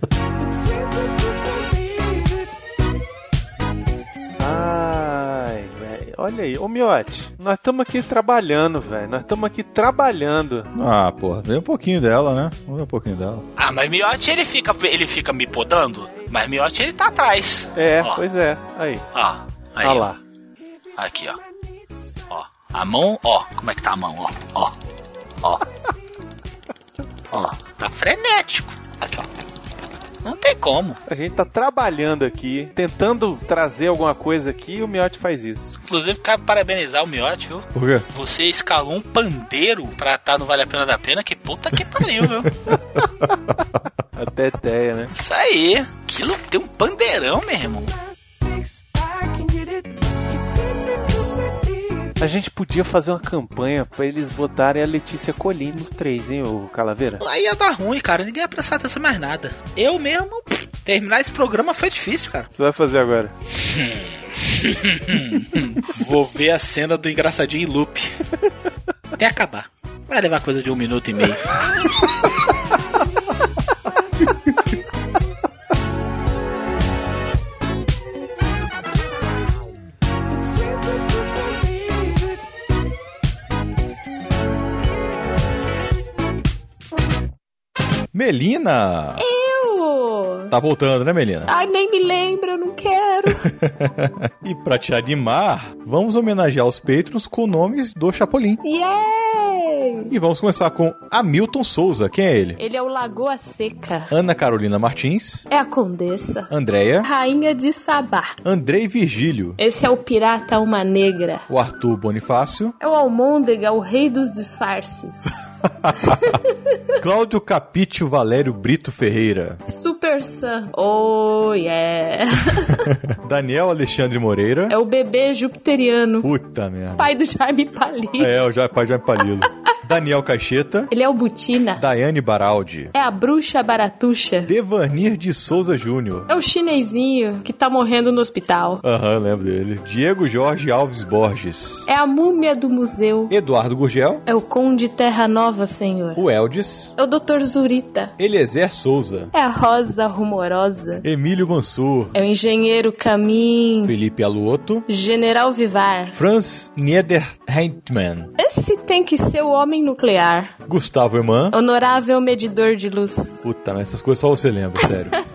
Olha aí. Ô, Miote, nós estamos aqui trabalhando, velho. Nós estamos aqui trabalhando. Ah, porra, vem um pouquinho dela, né? Vamos ver um pouquinho dela. Ah, mas Miotti ele fica, ele fica me podando, mas Miotti ele tá atrás. É, Ó. pois é. Aí. Ó, aí. Olha ó. lá. Aqui, ó. Ó, a mão, ó, como é que tá a mão, ó, ó, ó. Ó, tá frenético. Aqui, ó. Não tem como. A gente tá trabalhando aqui, tentando trazer alguma coisa aqui e o Miote faz isso. Inclusive, quero parabenizar o Miotti, viu? Por quê? Você escalou um pandeiro pra estar no Vale a Pena da Pena, que puta que pariu, viu? Até ideia, né? Isso aí. Aquilo tem um pandeirão, meu irmão. A gente podia fazer uma campanha pra eles botarem a Letícia Colim nos três, hein, ô Calaveira? Aí ia dar ruim, cara. Ninguém ia prestar atenção mais nada. Eu mesmo, pff, terminar esse programa foi difícil, cara. Você vai fazer agora? Vou ver a cena do engraçadinho em loop. Até acabar. Vai levar coisa de um minuto e meio. Melina! Eu! Tá voltando, né, Melina? Ai, nem me lembra, eu não quero. E pra te animar, vamos homenagear os Patrons com nomes do Chapolin. Yay! E vamos começar com Hamilton Souza. Quem é ele? Ele é o Lagoa Seca. Ana Carolina Martins, É a Condessa. Andréia, Rainha de Sabá. Andrei Virgílio, Esse é o Pirata Alma Negra. o Arthur Bonifácio, É o Almôndega, o rei dos disfarces. Cláudio Capítio Valério Brito Ferreira, Super Sam. Oh, yeah. Daniel Alexandre Moreira. É o bebê jupiteriano. Puta merda. Pai do Jaime Palito. É, o pai Jaime Palilo. Daniel Caixeta, Ele é o Butina. Daiane Baraldi, É a bruxa baratuxa. Devanir de Souza Júnior. É o chinesinho que tá morrendo no hospital. Aham, lembro dele. Diego Jorge Alves Borges. É a múmia do museu. Eduardo Gurgel. É o Conde Terra Nova, senhor. O Eldes. É o Dr. Zurita. Eliezer Souza. É a Rosa Rumorosa. Emílio Mansur. É o Engenheiro Caminho. Felipe Aluoto. General Vivar. Franz Niederheitmann. Esse tem que ser o homem nuclear. Gustavo Eman. Honorável medidor de luz. Puta, mas essas coisas só você lembra, sério.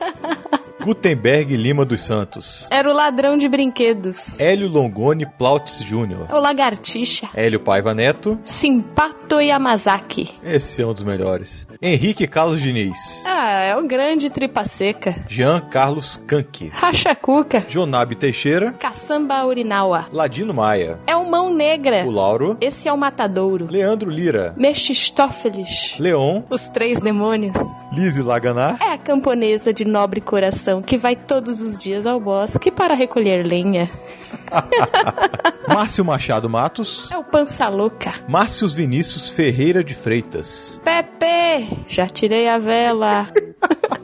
Gutenberg Lima dos Santos. Era o ladrão de brinquedos. Hélio Longoni Plautz Jr. O lagartixa. Hélio Paiva Neto. Simpato Yamazaki. Esse é um dos melhores. Henrique Carlos Diniz. Ah, é o grande tripa seca. Jean Carlos Kanki. Racha Cuca. Jonabe Teixeira. Caçamba Urinawa. Ladino Maia. É o Mão Negra. O Lauro. Esse é o Matadouro. Leandro Lira. Mephistófeles. Leon. Os Três Demônios. Lise Laganar. É a camponesa de nobre coração que vai todos os dias ao bosque para recolher lenha. Márcio Machado Matos. É o Pança Louca. Márcios Vinícius Ferreira de Freitas. Pepe, já tirei a vela.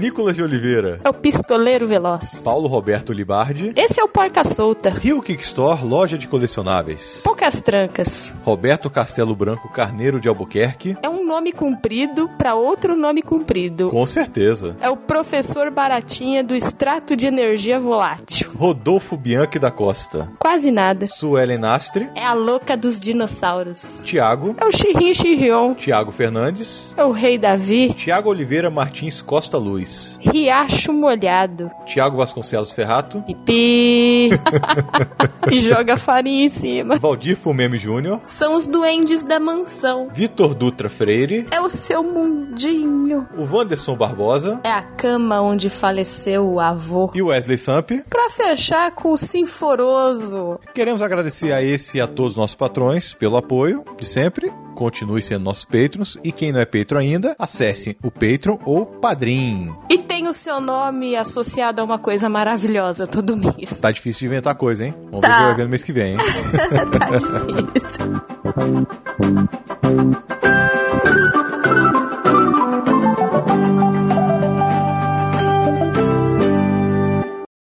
Nicolas de Oliveira. É o Pistoleiro Veloz. Paulo Roberto Libardi. Esse é o Porca Solta. Rio Kick Store, loja de colecionáveis. Poucas trancas. Roberto Castelo Branco Carneiro de Albuquerque. É um nome comprido para outro nome comprido. Com certeza. É o professor Baratinha do extrato de energia volátil. Rodolfo Bianchi da Costa. Quase nada. Suelen Nastre. É a louca dos dinossauros. Tiago. É o Chirrion. Tiago Fernandes. É o Rei Davi. Tiago Oliveira Martins Costa Luz. Riacho Molhado. Tiago Vasconcelos Ferrato. Pipi. e joga farinha em cima. Valdir Fumeme Júnior. São os duendes da mansão. Vitor Dutra Freire. É o seu mundinho. O Wanderson Barbosa. É a cama onde faleceu o avô. E o Wesley Samp. Pra fechar com o Sinforoso. Queremos agradecer a esse e a todos os nossos patrões pelo apoio de sempre. Continue sendo nossos patrons. E quem não é patron ainda, acesse o Patreon ou Padrim. E tem o seu nome associado a uma coisa maravilhosa todo mês. Tá difícil de inventar coisa, hein? Vamos Tá. ver o mês que vem, hein? tá difícil.